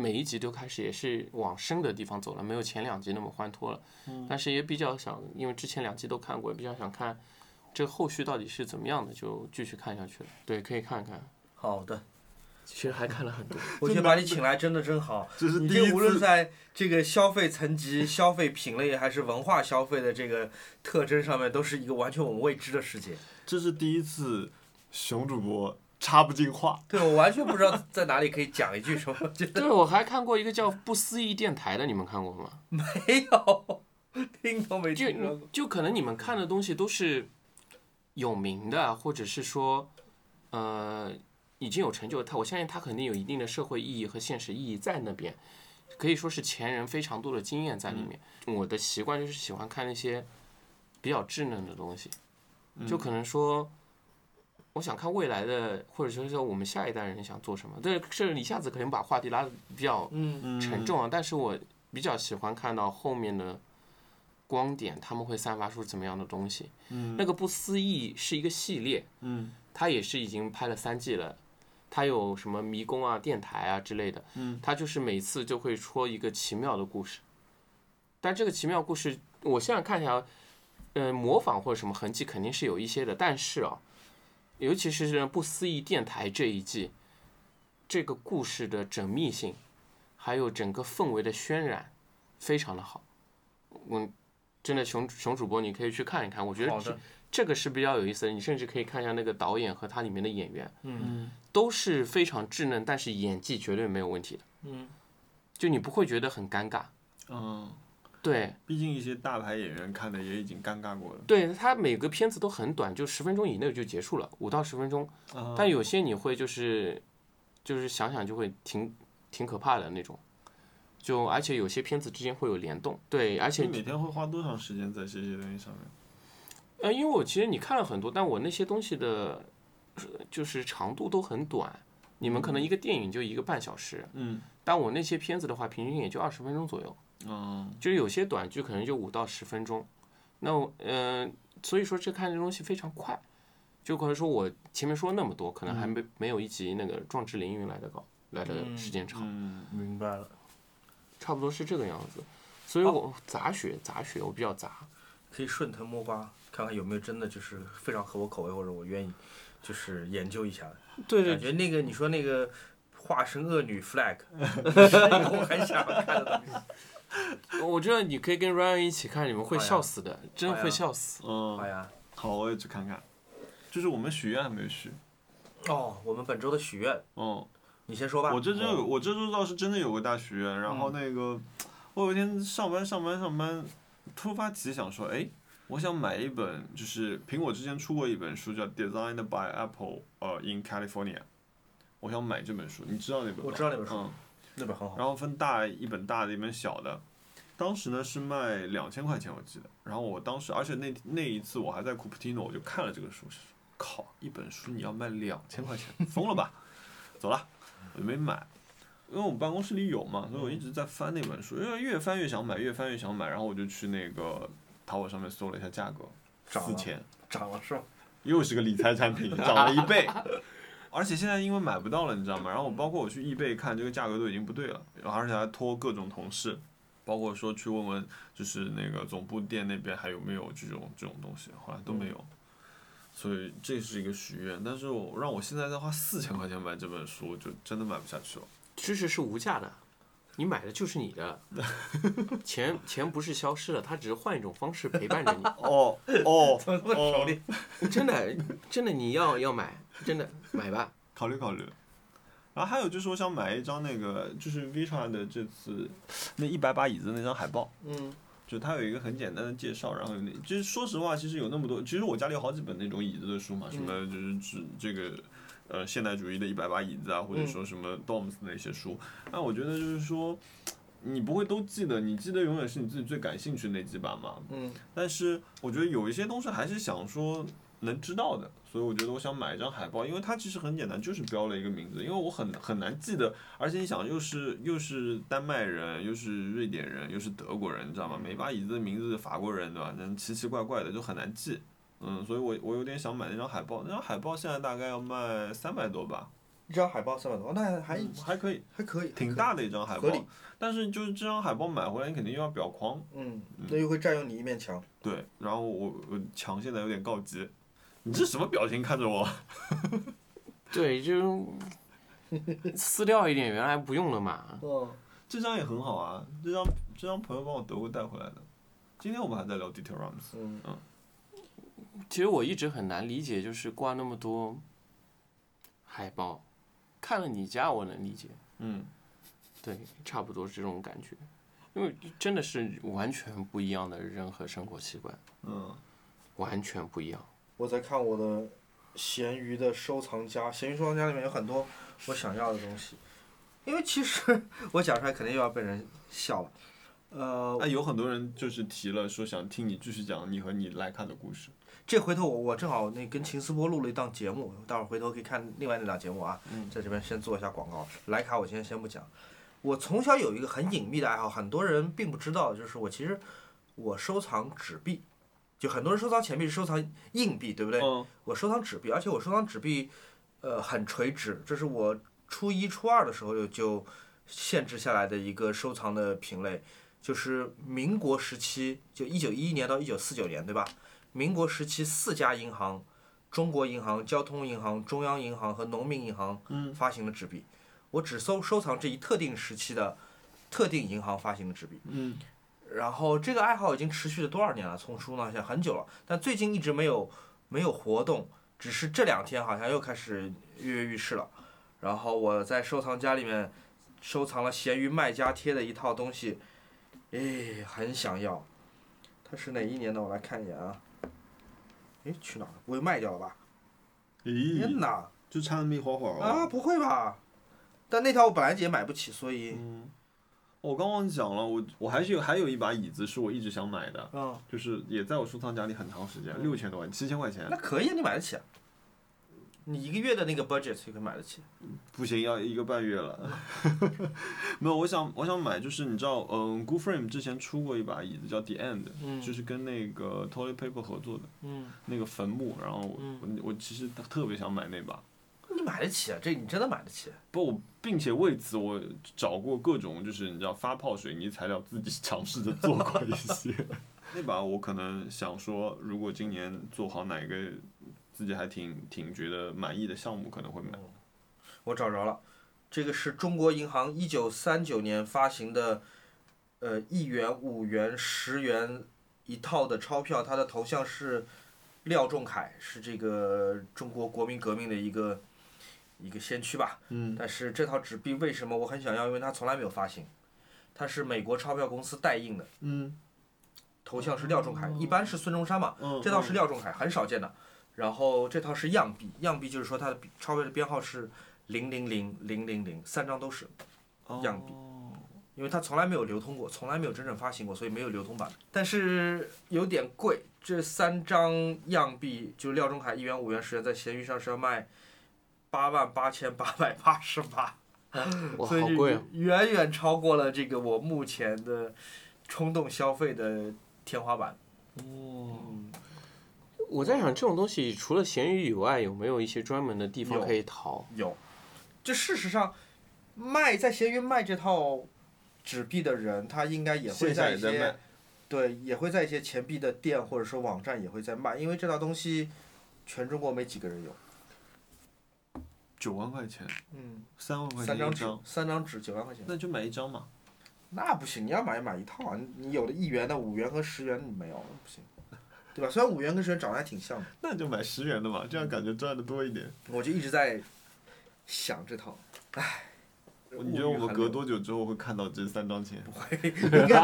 每一集都开始也是往深的地方走了，没有前两集那么欢脱了。但是也比较想，因为之前两集都看过，比较想看这后续到底是怎么样的，就继续看下去了。对，可以看看。
好的，
其实还看了很多。[laughs]
我觉得把你请来真的真好。
这是第一
你这无论，在这个消费层级、[laughs] 消费品类还是文化消费的这个特征上面，都是一个完全我们未知的世界。
这是第一次熊主播插不进话。
对我完全不知道在哪里可以讲一句什么，觉得
对，我还看过一个叫不思议电台的，你们看过吗？[laughs]
没有，听都没
就
听过。
就可能你们看的东西都是有名的，或者是说，呃，已经有成就。他我相信他肯定有一定的社会意义和现实意义在那边，可以说是前人非常多的经验在里面。我的习惯就是喜欢看那些比较稚嫩的东西，就可能说。我想看未来的，或者说说我们下一代人想做什么。对，这一下子可能把话题拉的比较
嗯
沉重啊，但是我比较喜欢看到后面的光点，他们会散发出怎么样的东西。
嗯
那个不思议是一个系列，
嗯
它也是已经拍了三季了。它有什么迷宫啊、电台啊之类的，
嗯，
它就是每次就会说一个奇妙的故事。但这个奇妙故事，我现在看起来，呃，模仿或者什么痕迹肯定是有一些的，但是啊，尤其是不思议电台这一季，这个故事的缜密性，还有整个氛围的渲染，非常的好。嗯，真的熊熊主播，你可以去看一看，我觉得这，这个是比较有意思的。你甚至可以看一下那个导演和他里面的演员，
嗯
都是非常稚嫩，但是演技绝对没有问题的，
嗯，
就你不会觉得很尴尬。
嗯，
对，
毕竟一些大牌演员看的也已经尴尬过了。
对他每个片子都很短，就十分钟以内就结束了，五到十分钟。
啊
但有些你会就是就是想想就会挺挺可怕的那种，就而且有些片子之间会有联动。对，而且
你每天会花多长时间在这些东西上面？
呃，因为我其实你看了很多，但我那些东西的，呃就是长度都很短。你们可能一个电影就一个半小时，
嗯
但我那些片子的话，平均也就二十分钟左右。
嗯
就是有些短剧可能就五到十分钟，那我嗯、呃所以说这看这东西非常快，就可能说我前面说那么多，可能还没没有一集那个《壮志凌云》来的高，来的时间长，
嗯
明白了。
差不多是这个样子。所以我杂学杂学我比较杂，
可以顺藤摸瓜，看看有没有真的就是非常合我口味，或者我愿意就是研究一下的。
对
感觉那个你说那个化身恶女 flag，是 [laughs] 我很想看的东西。[laughs]
我觉得你可以跟 Ryan 一起看，你们会笑死的，真
好呀
会笑死。
嗯
好，呀，
好，我也去看看。就是我们许愿还没有许。
哦，我们本周的许愿，
嗯，
你先说吧。
我这周
哦
我这周倒是真的有个大许愿，然后那个我有一天上班上班上班，突发奇想说，哎，我想买一本，就是苹果之前出过一本书叫《Designed by Apple》，呃，in California。我想买这本书，你知道那本吗？
我知道那本书
嗯，
那本很好。
然后分大一本大的，一本小的。当时呢是卖两千块钱，我记得。然后我当时，而且那那一次我还在库普提诺，我就看了这个书，是靠，一本书你要卖两千块钱，[laughs] 疯了吧？走了，我就没买，因为我们办公室里有嘛，所以我一直在翻那本书，因为越翻越想买，越翻越想买，然后我就去那个淘宝上面搜了一下价格，四千，
涨了是吧？
又是个理财产品，涨了一倍。而且现在因为买不到了，你知道吗？然后我包括我去易贝看，这个价格都已经不对了，然后而且还托各种同事，包括说去问问，就是那个总部店那边还有没有这种这种东西，后来都没有。所以这是一个许愿，但是我让我现在再花四千块钱买这本书，就真的买不下去了。
知识是无价的，你买的就是你的，[laughs] 钱钱不是消失了，它只是换一种方式陪伴着你。
哦哦 [laughs]
怎么这么熟练？[laughs]
真的真的你要要买，真的买吧。
考虑考虑。然后还有就是我想买一张那个就是 Vitra 的这次那一百把椅子那张海报。
嗯，
就它有一个很简单的介绍，然后有那，其实说实话，其实有那么多，其实我家里有好几本那种椅子的书嘛，什么就是指这个，呃，现代主义的一百把椅子啊，或者说什么 Doms 那些书，那我觉得就是说，你不会都记得，你记得永远是你自己最感兴趣的那几版嘛。
嗯，
但是我觉得有一些东西还是想说能知道的，所以我觉得我想买一张海报，因为它其实很简单，就是标了一个名字，因为我很很难记得，而且你想又是又是丹麦人，又是瑞典人，又是德国人，你知道吗？每把椅子的名字法国人对吧？那奇奇怪怪的就很难记。嗯，所以我我有点想买那张海报，那张海报现在大概要卖三百多吧，
一张海报三百多，那还
嗯还可以，
还可以，
挺大的一张海报。但是就是这张海报买回来，你肯定又要裱框，
嗯，那又会占用你一面墙。
对，然后我我墙现在有点告急，你这什么表情看着我？[laughs]
对，就撕掉一点，原来不用了嘛。
哦，
这张也很好啊，这张这张朋友帮我德国带回来的。今天我们还在聊 Dieter Rams，
嗯
其实我一直很难理解，就是挂那么多海报，看了你家我能理解，
嗯，
对，差不多是这种感觉，因为真的是完全不一样的人和生活习惯，
嗯，
完全不一样。
我在看我的闲鱼的收藏夹，闲鱼收藏夹里面有很多我想要的东西，因为其实我讲出来肯定又要被人笑了。呃，
哎，有很多人就是提了说想听你继续讲你和你莱卡的故事。
这回头我我正好那跟秦思波录了一档节目，待会儿回头可以看另外那档节目啊，
嗯
在这边先做一下广告。莱卡我今天先不讲，我从小有一个很隐秘的爱好，很多人并不知道，就是我其实我收藏纸币，就很多人收藏钱币是收藏硬币，对不对？
嗯
我收藏纸币，而且我收藏纸币，呃，很垂直，这是我初一、初二的时候就就限制下来的一个收藏的品类，就是民国时期，就一九一一年到一九四九年，对吧？民国时期四家银行，中国银行、交通银行、中央银行和农民银行
嗯
发行的纸币，我只收收藏这一特定时期的特定银行发行的纸币。
嗯
然后这个爱好已经持续了多少年了？从书呢，好像很久了，但最近一直没有没有活动，只是这两天好像又开始跃跃欲试了。然后我在收藏夹里面收藏了闲鱼卖家贴的一套东西，哎，很想要。它是哪一年的？我来看一眼啊。哎，去哪儿了？不会卖掉了吧？咦天
咦，
哪！
就差那么一会会儿
啊，不会吧？但那条我本来也买不起，所以，
嗯，我刚忘记讲了，我我还是有还有一把椅子是我一直想买的，
嗯，
就是也在我收藏夹里很长时间，六千多万，七千块钱
那，可以，你买得起啊。你一个月的那个 budget 就可以买得起。
不行，要一个半月了。[laughs] 没有，我想我想买，就是你知道，嗯，Good Frame 之前出过一把椅子叫 The End，、
嗯
就是跟那个 Toilet Paper 合作的
嗯，
那个坟墓，然后我、
嗯
我我其实特别想买那把。
你买得起啊？这你真的买得起？
不，并且为此我找过各种，就是你知道发泡水泥材料，自己尝试着做过一些。[laughs] 那把我可能想说，如果今年做好哪个自己还挺挺觉得满意的项目，可能会买。
我找着了，这个是中国银行一九三九年发行的，呃，一元、五元、十元一套的钞票，它的头像是廖仲恺，是这个中国国民革命的一个一个先驱吧。
嗯
但是这套纸币为什么我很想要？因为它从来没有发行，它是美国钞票公司代印的，
嗯
头像是廖仲恺，一般是孙中山嘛。
嗯，
这套是廖仲恺，很少见的。然后这套是样币，样币就是说它的钞票的编号是零零零零零零，三张都是，样币
哦
因为它从来没有流通过，从来没有真正发行过，所以没有流通版。但是有点贵，这三张样币就是廖仲恺一元、五元、十元，在闲鱼上是要卖八万八千八百八十八，
哇，
所以就
好贵啊！
远远超过了这个我目前的冲动消费的天花板。
哦，
我在想，这种东西除了闲鱼以外，有没有一些专门的地方
有
可以淘？
有，这事实上，卖在闲鱼卖这套纸币的人，他应该也会在一些。对，也会在一些钱币的店或者说网站也会在卖，因为这套东西全中国没几个人有。
九万块钱，
嗯，
三万块钱
三张纸
钱一张，，
三张纸九万块钱，
那就买一张嘛。
那不行，你要买买一套啊！你你有的一元的、五元和十元你没有，不行，对吧？虽然五元跟十元长得还挺像的，
那就买十元的嘛，这样感觉赚的多一点。
我就一直在想这套，唉。
你觉得我们隔
多？
久之后会看到这三张钱？[laughs]
应该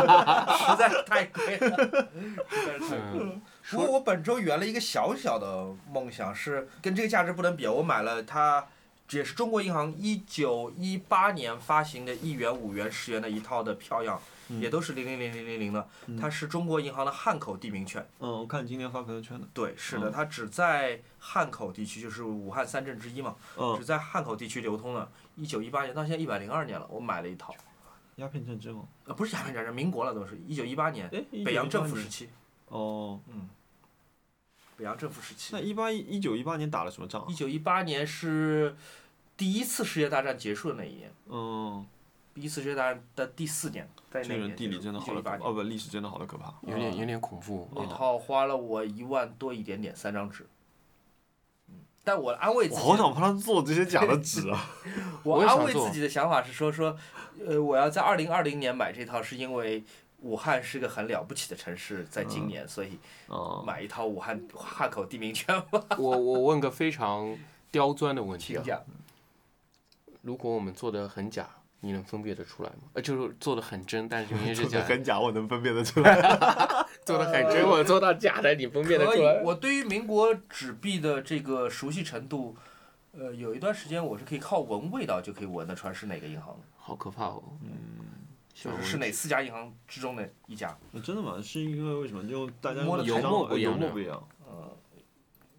实在是太贵了，实在是太贵了。[laughs]
嗯，
不过我本周圆了一个小小的梦想，是跟这个价值不能比。我买了它这也是中国银行一九一八年发行的一元、五元、十元的一套的票样，也都是零零零零零零的。它是中国银行的汉口地名券。
嗯，我看你今天发朋友圈的。
对，是的，它只在汉口地区，就是武汉三镇之一嘛，
嗯
只，在汉口地区流通了。一九一八年到现在一百零二年了，我买了一套，
鸦片战争
不是鸦片战争，民国了都是，一九一八年
哎，
北洋政府时期，
哦，
嗯，北洋政府时期
那。一八一九一八年打了什么仗啊
一？九一八年是第一次世界大战结束的那一年，
嗯，
第一次世界大战的第四年，在那
这个人地理
一年结束1918
真的好的可怕，哦不，历史真的好的可怕。
有点有点恐怖。
那套花了我一万多一点点，三张纸。嗯，但我安慰自
我，好想帮他做这些假的纸啊。[laughs]
我安慰自己的想法是说说，呃，我要在二零二零年买这套，是因为武汉是个很了不起的城市，在今年，所以
哦，
买一套武汉汉口地名券吧。[laughs]
我我问个非常刁钻的问题啊，如果我们做的很假，你能分辨得出来吗？呃，就是做的很真，但是明明是 [laughs]
做的
假，
很假，我能分辨得出来。[laughs]
做的很真，我做到假的，你分辨得
可以
出来，？
我对于民国纸币的这个熟悉程度，呃，有一段时间我是可以靠闻味道就可以闻得出来是哪个银行的，
好可怕哦！嗯，小
就是
问
是哪四家银行之中的一家。
真的吗？是因为为什么？就大家
摸
的
幽默不一样。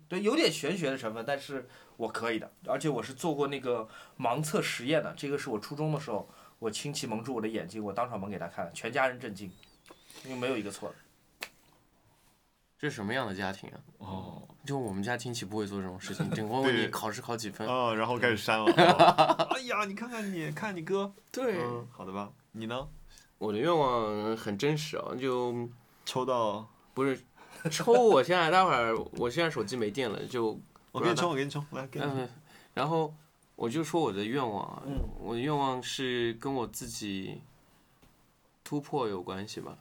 对，有点玄学的成分，但是我可以的，而且我是做过那个盲测实验的，这个是我初中的时候，我亲戚蒙住我的眼睛，我当场蒙给他看，全家人震惊，因为没有一个错的。
这是什么样的家庭啊？
哦，
就我们家亲戚不会做这种事情，顶多问你 [laughs]
对
考试考几分。
啊，然后开始删了。[laughs] 哎呀，你看看你，看你哥。
对，
嗯，好的吧？你呢？
我的愿望很真实啊，就
抽到，
不是抽。我现在待会儿，我现在手机没电了，就
我给你充，我给你充，来，给。
嗯，然后我就说我的愿望啊，
嗯
我的愿望是跟我自己突破有关系吧，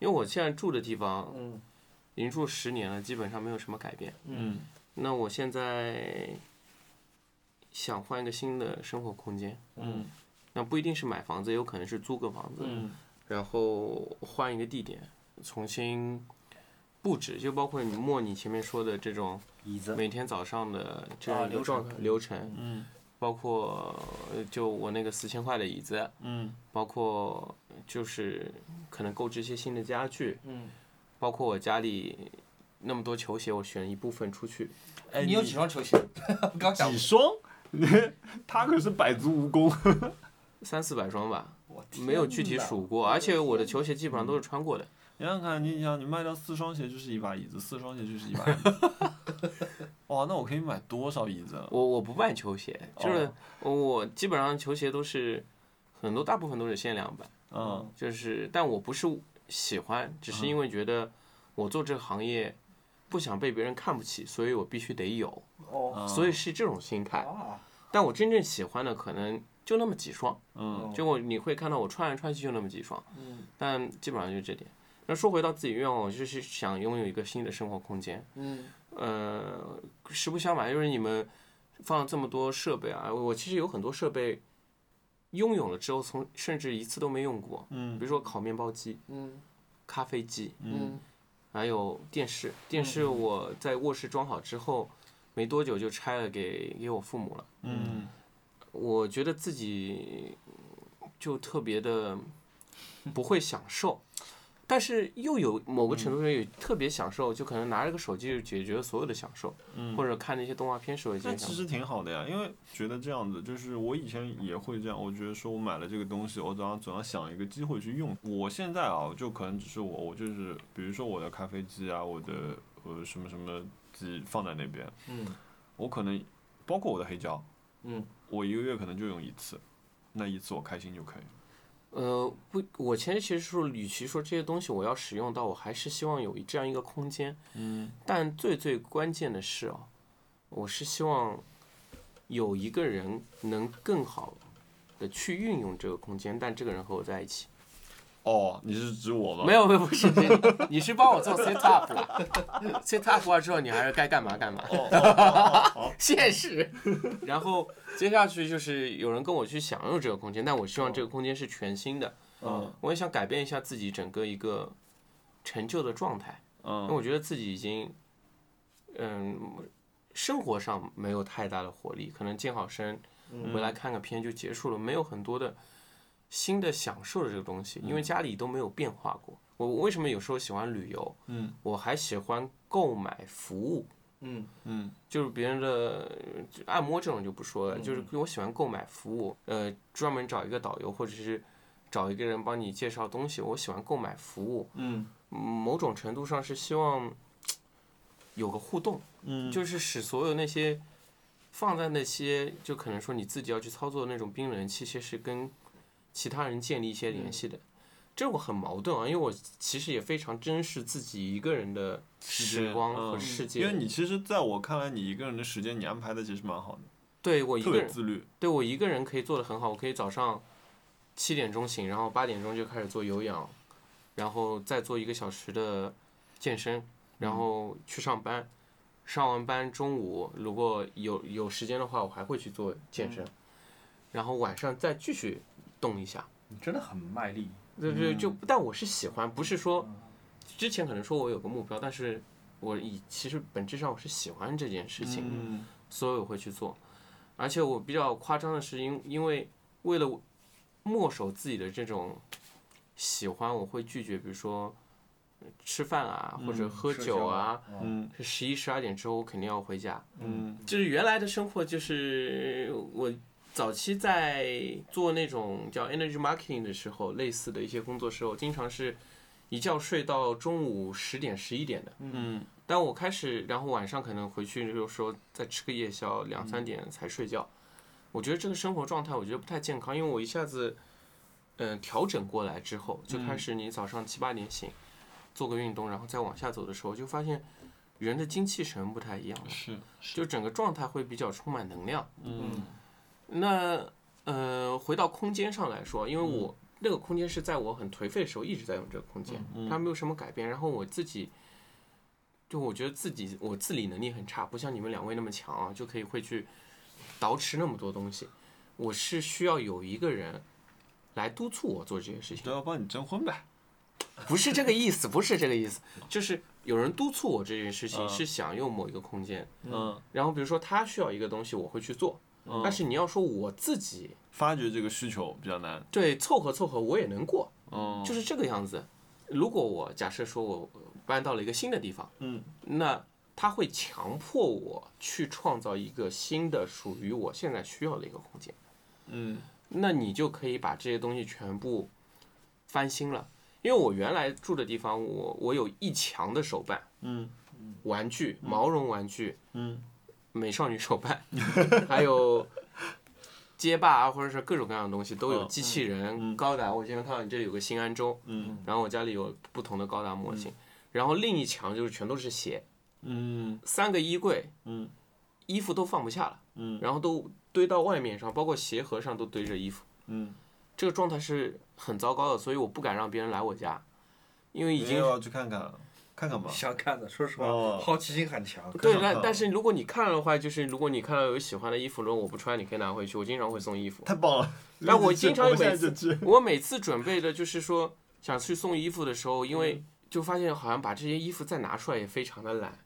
因为我现在住的地方
嗯
已经住十年了，基本上没有什么改变。
嗯
那我现在想换一个新的生活空间，
嗯
那不一定是买房子，也有可能是租个房子，
嗯
然后换一个地点，重新布置，就包括你莫你前面说的这种
椅子，
每天早上的这
啊
样一个
流程
状态流程，
嗯
包括呃就我那个四千块的椅子，
嗯
包括就是可能购置一些新的家具，
嗯，
包括我家里那么多球鞋，我选一部分出去。
哎
你有几双球鞋？[laughs] 刚想
几双？[laughs] 他可是百足无功。
三四百双吧，没有具体数过，而且我的球鞋基本上都是穿过的。
你想想看，你想你卖掉四双鞋就是一把椅子，四双鞋就是一把椅子。[laughs] 哇，那我可以买多少椅子啊？
我我不卖球鞋，就是
哦
我我基本上球鞋都是很多大部分都是限量版，
嗯
就是但我不是喜欢，只是因为觉得我做这个行业不想被别人看不起，所以我必须得有，
哦
嗯
所以是这种心态。
啊，
但我真正喜欢的可能就那么几双，
嗯
就我你会看到我穿来穿去就那么几双，
嗯
但基本上就这点。那说回到自己愿望，我就是想拥有一个新的生活空间。
嗯
呃，实不相瞒，就是你们放了这么多设备啊，我其实有很多设备拥有了之后，从甚至一次都没用过。嗯比
嗯
如说烤面包机、
嗯
咖啡机，
嗯
还有电视。电视我在卧室装好之后，没多久就拆了给给我父母了。
嗯
我觉得自己就特别的 [laughs] 不会享受，但是又有某个程度上有特别享受，就可能拿着个手机就解决了所有的享受，
嗯。
或者看那些动画片时候也
其实挺好的呀，因为觉得这样子，就是我以前也会这样。我觉得说我买了这个东西，我总要总要想一个机会去用。我现在啊，就可能只是我，我就是比如说我的咖啡机啊，我的呃什么什么机放在那边，
嗯
我可能包括我的黑胶，
嗯
我一个月可能就用一次，那一次我开心就可以。
呃，不，我前期其实说，与其说这些东西我要使用到，我还是希望有这样一个空间。
嗯
但最最关键的是啊，我是希望有一个人能更好的去运用这个空间，但这个人和我在一起。
哦，你是指我吗？
没有，没有，不是，你你是帮我做 set up 了，set up 完之后你还是该干嘛干嘛，[laughs] 现实。然后接下去就是有人跟我去享用这个空间，但我希望这个空间是全新的。
嗯
我也想改变一下自己整个一个陈旧的状态，因为
嗯
我觉得自己已经，嗯，生活上没有太大的活力，可能健好身，回来看个片就结束了，没有很多的新的享受的这个东西，因为家里都没有变化过。我我为什么有时候喜欢旅游？
嗯，
我还喜欢购买服务，
嗯
嗯。
就是别人的呃按摩这种就不说了，就是我喜欢购买服务，呃，专门找一个导游或者是找一个人帮你介绍东西，我喜欢购买服务，
嗯。
嗯某种程度上是希望 [tsk] 有个互动，
嗯，
就是使所有那些放在那些就可能说你自己要去操作的那种冰冷器械是跟其他人建立一些联系的。这我很矛盾啊，因为我其实也非常珍视自己一个人的时光和
嗯
世界。
因为你其实在我看来，你一个人的时间你安排的其实蛮好的，
对我一个人，
自律。
对我一个人可以做的很好，我可以早上七点钟醒，然后八点钟就开始做有氧，然后再做一个小时的健身，然后去上班。上完班中午如果有有时间的话，我还会去做健身，然后晚上再继续动一下。
你真的很卖力。
对对，就但我是喜欢，不是说之前可能说我有个目标，但是我以其实本质上我是喜欢这件事情。
嗯
所以我会去做。而且我比较夸张的是因，因为为了墨守自己的这种喜欢，我会拒绝，比如说呃吃饭啊，或者喝酒啊，
嗯
是十一十二点之后我肯定要回家。
嗯
就是原来的生活，就是我早期在做那种叫 energy marketing 的时候，类似的一些工作时候，经常是一觉睡到中午十点十一点的。
嗯
但我开始，然后晚上可能回去就是说再吃个夜宵，两三点才睡觉。我觉得这个生活状态，我觉得不太健康，因为我一下子，嗯、调整过来之后，就开始你早上七八点醒，做个运动，然后再往下走的时候，就发现人的精气神不太一样了，
是是
就整个状态会比较充满能量。
嗯
那呃，回到空间上来说，因为我、那个空间是在我很颓废的时候一直在用这个空间，它没有什么改变。然后我自己，就我觉得自己我自理能力很差，不像你们两位那么强啊，就可以会去捯饬那么多东西。我是需要有一个人来督促我做这些事情
都，要帮你征婚呗。
不是这个意思，不是这个意思，[laughs] 就是有人督促我这件事情，
嗯
是想用某一个空间。
嗯
然后比如说他需要一个东西，我会去做。
嗯，
但是你要说我自己
发掘这个需求比较难。
对凑合凑合我也能过，
嗯，
就是这个样子。如果我假设说我搬到了一个新的地方，
嗯。
那他会强迫我去创造一个新的属于我现在需要的一个空间，
嗯。
那你就可以把这些东西全部翻新了。因为我原来住的地方，我我有一墙的手办、
嗯。
玩具、毛绒玩具、
嗯
美少女手办，[laughs] 还有街霸啊，或者是各种各样的东西都有，
嗯
机器人、高达。我经常看到你这里有个新安州，
嗯。
然后我家里有不同的高达模型，然后另一墙就是全都是鞋，
嗯。
三个衣柜，
嗯。
衣服都放不下了，
嗯。
然后都堆到外面上，包括鞋盒上都堆着衣服，
嗯，
这个状态是很糟糕的，所以我不敢让别人来我家，因为已经
要去看看看看吧。
想看的，说实话，
哦
好奇心很强。
对，但但是如果你看了的话，就是如果你看到有喜欢的衣服，如果我不穿，你可以拿回去，我经常会送衣服。
太棒了！[laughs]
但我经常
我现
每次。我每次准备的就是说想去送衣服的时候，因为就发现好像把这些衣服再拿出来也非常的懒，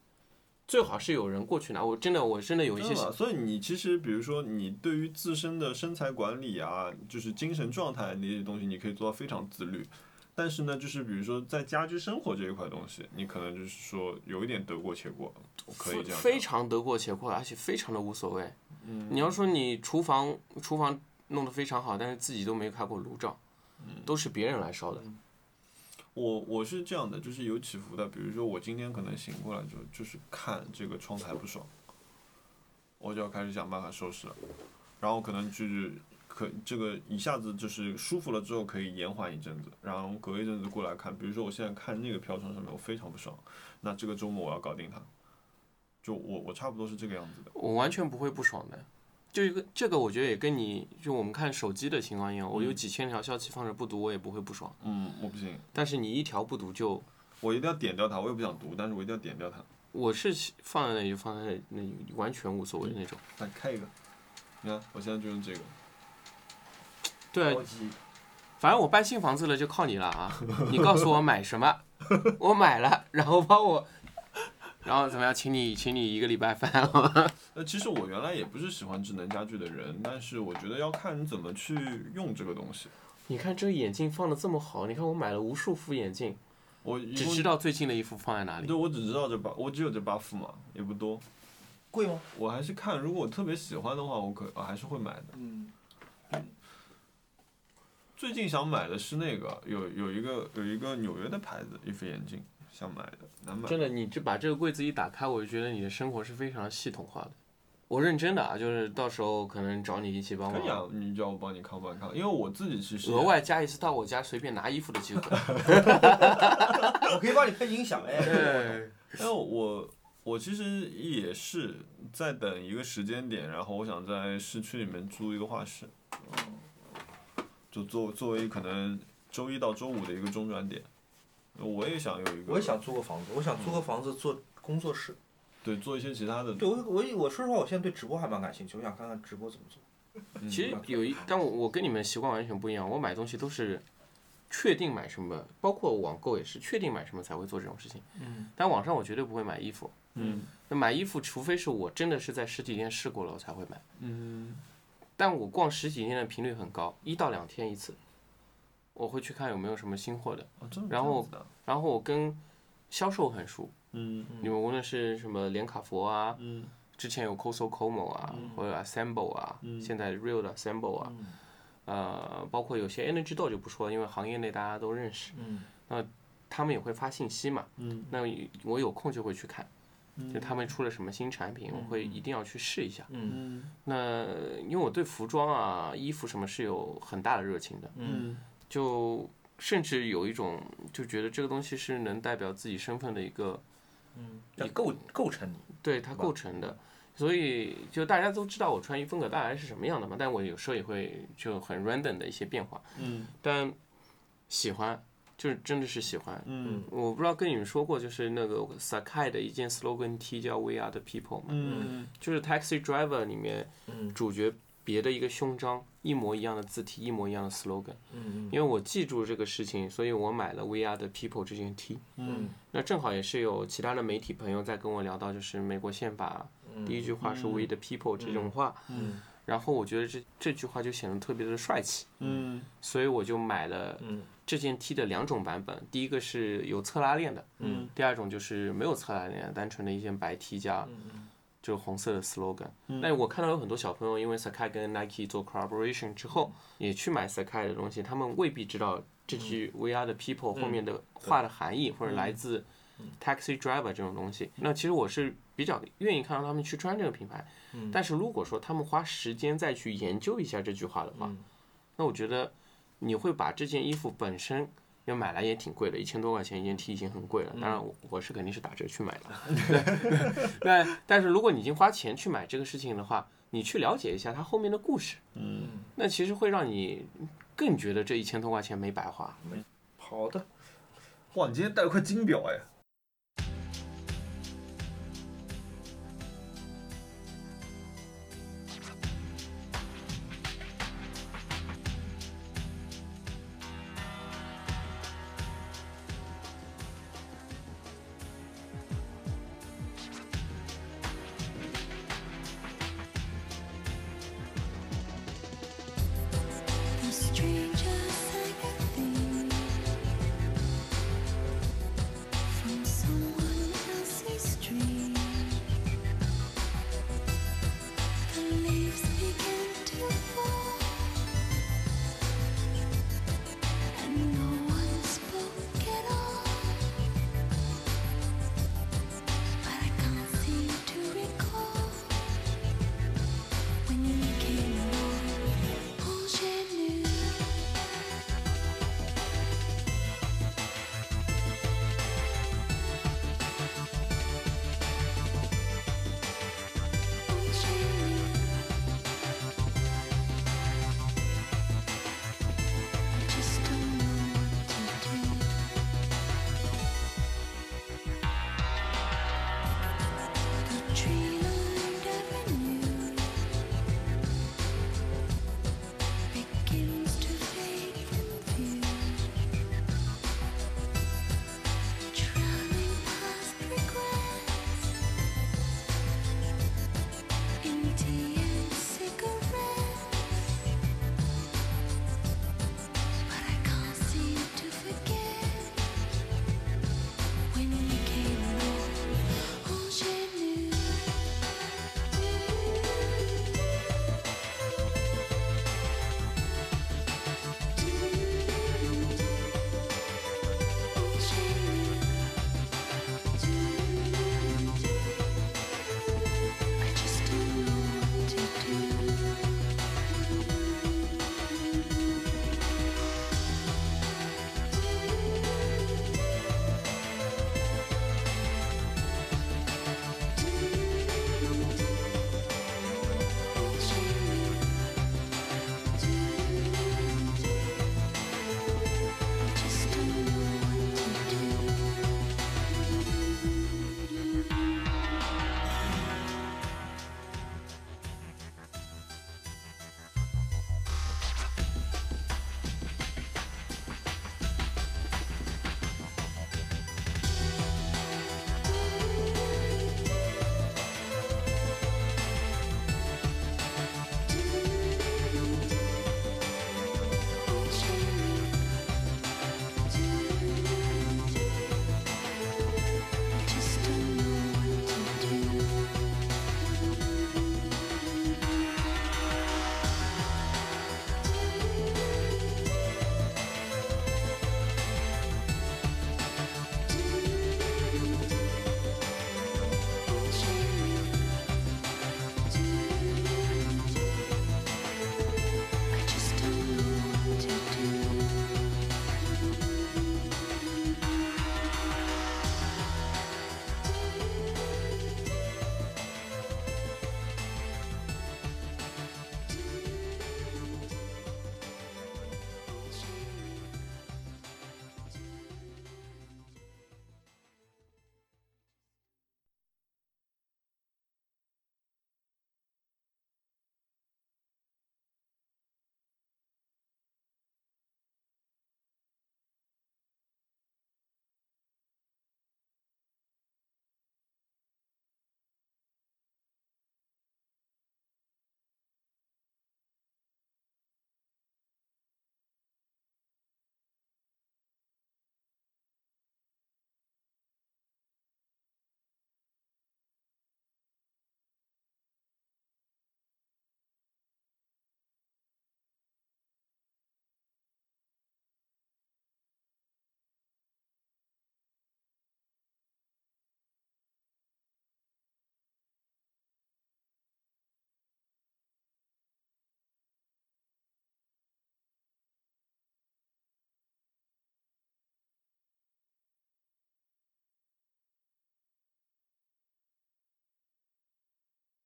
最好是有人过去拿。我真的我真的有一些
真的吗所以你其实，比如说你对于自身的身材管理啊，就是精神状态那些东西，你可以做到非常自律。但是呢，就是比如说在家居生活这一块东西，你可能就是说有一点得过且过，我可以这样讲。
非常得过且过，而且非常的无所谓。
嗯
你要说你厨房厨房弄得非常好，但是自己都没开过炉灶，
嗯
都是别人来烧的。
我我是这样的，就是有起伏的。比如说我今天可能醒过来就就是看这个窗台不爽，我就要开始想办法收拾了，然后可能就是可这个一下子就是舒服了之后可以延缓一阵子，然后隔一阵子过来看，比如说我现在看那个飘窗上面我非常不爽，那这个周末我要搞定它，就我我差不多是这个样子的。
我完全不会不爽的。就一个这个，我觉得也跟你就我们看手机的情况一样，我有几千条消息放着不读，我也不会不爽。
嗯，我不行，
但是你一条不读就，
我一定要点掉它，我也不想读，但是我一定要点掉它。
我是放在那里就放在那里，那完全无所谓的那种。
来开一个，你看我现在就用这个。
对反正我搬新房子了，就靠你了啊！你告诉我买什么，[laughs] 我买了，然后帮我然后怎么样，请你请你一个礼拜饭 [laughs]
呃，其实我原来也不是喜欢智能家居的人，但是我觉得要看你怎么去用这个东西。
你看这个眼镜放的这么好，你看我买了无数副眼镜，
我
只知道最近的一副放在哪里。
对，我只知道这八，我只有这八副嘛，也不多。
贵吗？
我还是看，如果我特别喜欢的话，我可我还是会买的。
嗯，
最近想买的是那个有有一个有一个纽约的牌子一副眼镜，想买的，难买。
真的，你就把这个柜子一打开，我就觉得你的生活是非常系统化的。我认真的啊，就是到时候可能找你一起帮
可以啊
忙，，
你叫我帮你看帮你看，因为我自己其实
额外加一次到我家随便拿衣服的机会。[laughs]
我可以帮你配音响哎。[laughs]
对，
因为我我其实也是在等一个时间点，然后我想在市区里面租一个画室，嗯，就作作为可能周一到周五的一个中转点。我也想有一个，
我也想租个房子，我想租个房子做工作室。
对做一些其他的，
对我我我说实话，我现在对直播还蛮感兴趣，我想看看直播怎么做。
嗯
其实有一，但我我跟你们习惯完全不一样，我买东西都是确定买什么，包括网购也是确定买什么才会做这种事情。
嗯，
但网上我绝对不会买衣服。
嗯
那买衣服，除非是我真的是在实体店试过了，我才会买。
嗯
但我逛实体店的频率很高，一到两天一次。我会去看有没有什么新货的，
哦
然后然后我跟销售很熟，
嗯
你们无论是什么连卡佛啊，
嗯
之前有 Coso Como 啊，或者 Assemble 啊，现在 Real 的 Assemble 啊，呃，包括有些 Energy Door 就不说了，因为行业内大家都认识，
嗯
他们也会发信息嘛，
嗯
那我有空就会去看，就他们出了什么新产品，我会一定要去试一下。
嗯。
嗯。
那因为我对服装啊、衣服什么是有很大的热情的，
嗯。
就甚至有一种就觉得这个东西是能代表自己身份的一个，
嗯，构构成你。
对它构成的。所以就大家都知道我穿衣风格大概是什么样的嘛，但我有时候也会就很 random 的一些变化，
嗯。
但喜欢就是真的是喜欢。
嗯。
我不知道跟你们说过，就是那个 Sakai 的一件 slogan T 叫 We Are the People 嘛，
嗯。
就是 Taxi Driver 里面
嗯。
主角别的一个胸章，一模一样的字体，一模一样的 slogan。
嗯
因为我记住这个事情，所以我买了 We Are the People 这件 T。
嗯。
那正好也是有其他的媒体朋友在跟我聊到，就是美国宪法第一句话是 We the People 这种话，
嗯
然后我觉得这这句话就显得特别的帅气，
嗯。
所以我就买了
嗯。
这件 T 的两种版本，第一个是有侧拉链的，
嗯。
第二种就是没有侧拉链，单纯的一件白 T 加
嗯
就是红色的 slogan。那我看到有很多小朋友因为 Sakai 跟 Nike 做 collaboration 之后，也去买 Sakai 的东西，他们未必知道这句 We Are the People 后面的话的含义，或者来自 Taxi Driver 这种东西。那其实我是比较愿意看到他们去穿这个品牌，但是如果说他们花时间再去研究一下这句话的话，那我觉得你会把这件衣服本身。因为买来也挺贵的，一千多块钱一件 T 已经很贵了。当然我，我是肯定是打折去买的。[laughs] 但但是如果你已经花钱去买这个事情的话，你去了解一下它后面的故事，
嗯
那其实会让你更觉得这一千多块钱没白花。
好的，
哇，你今天带了块金表哎！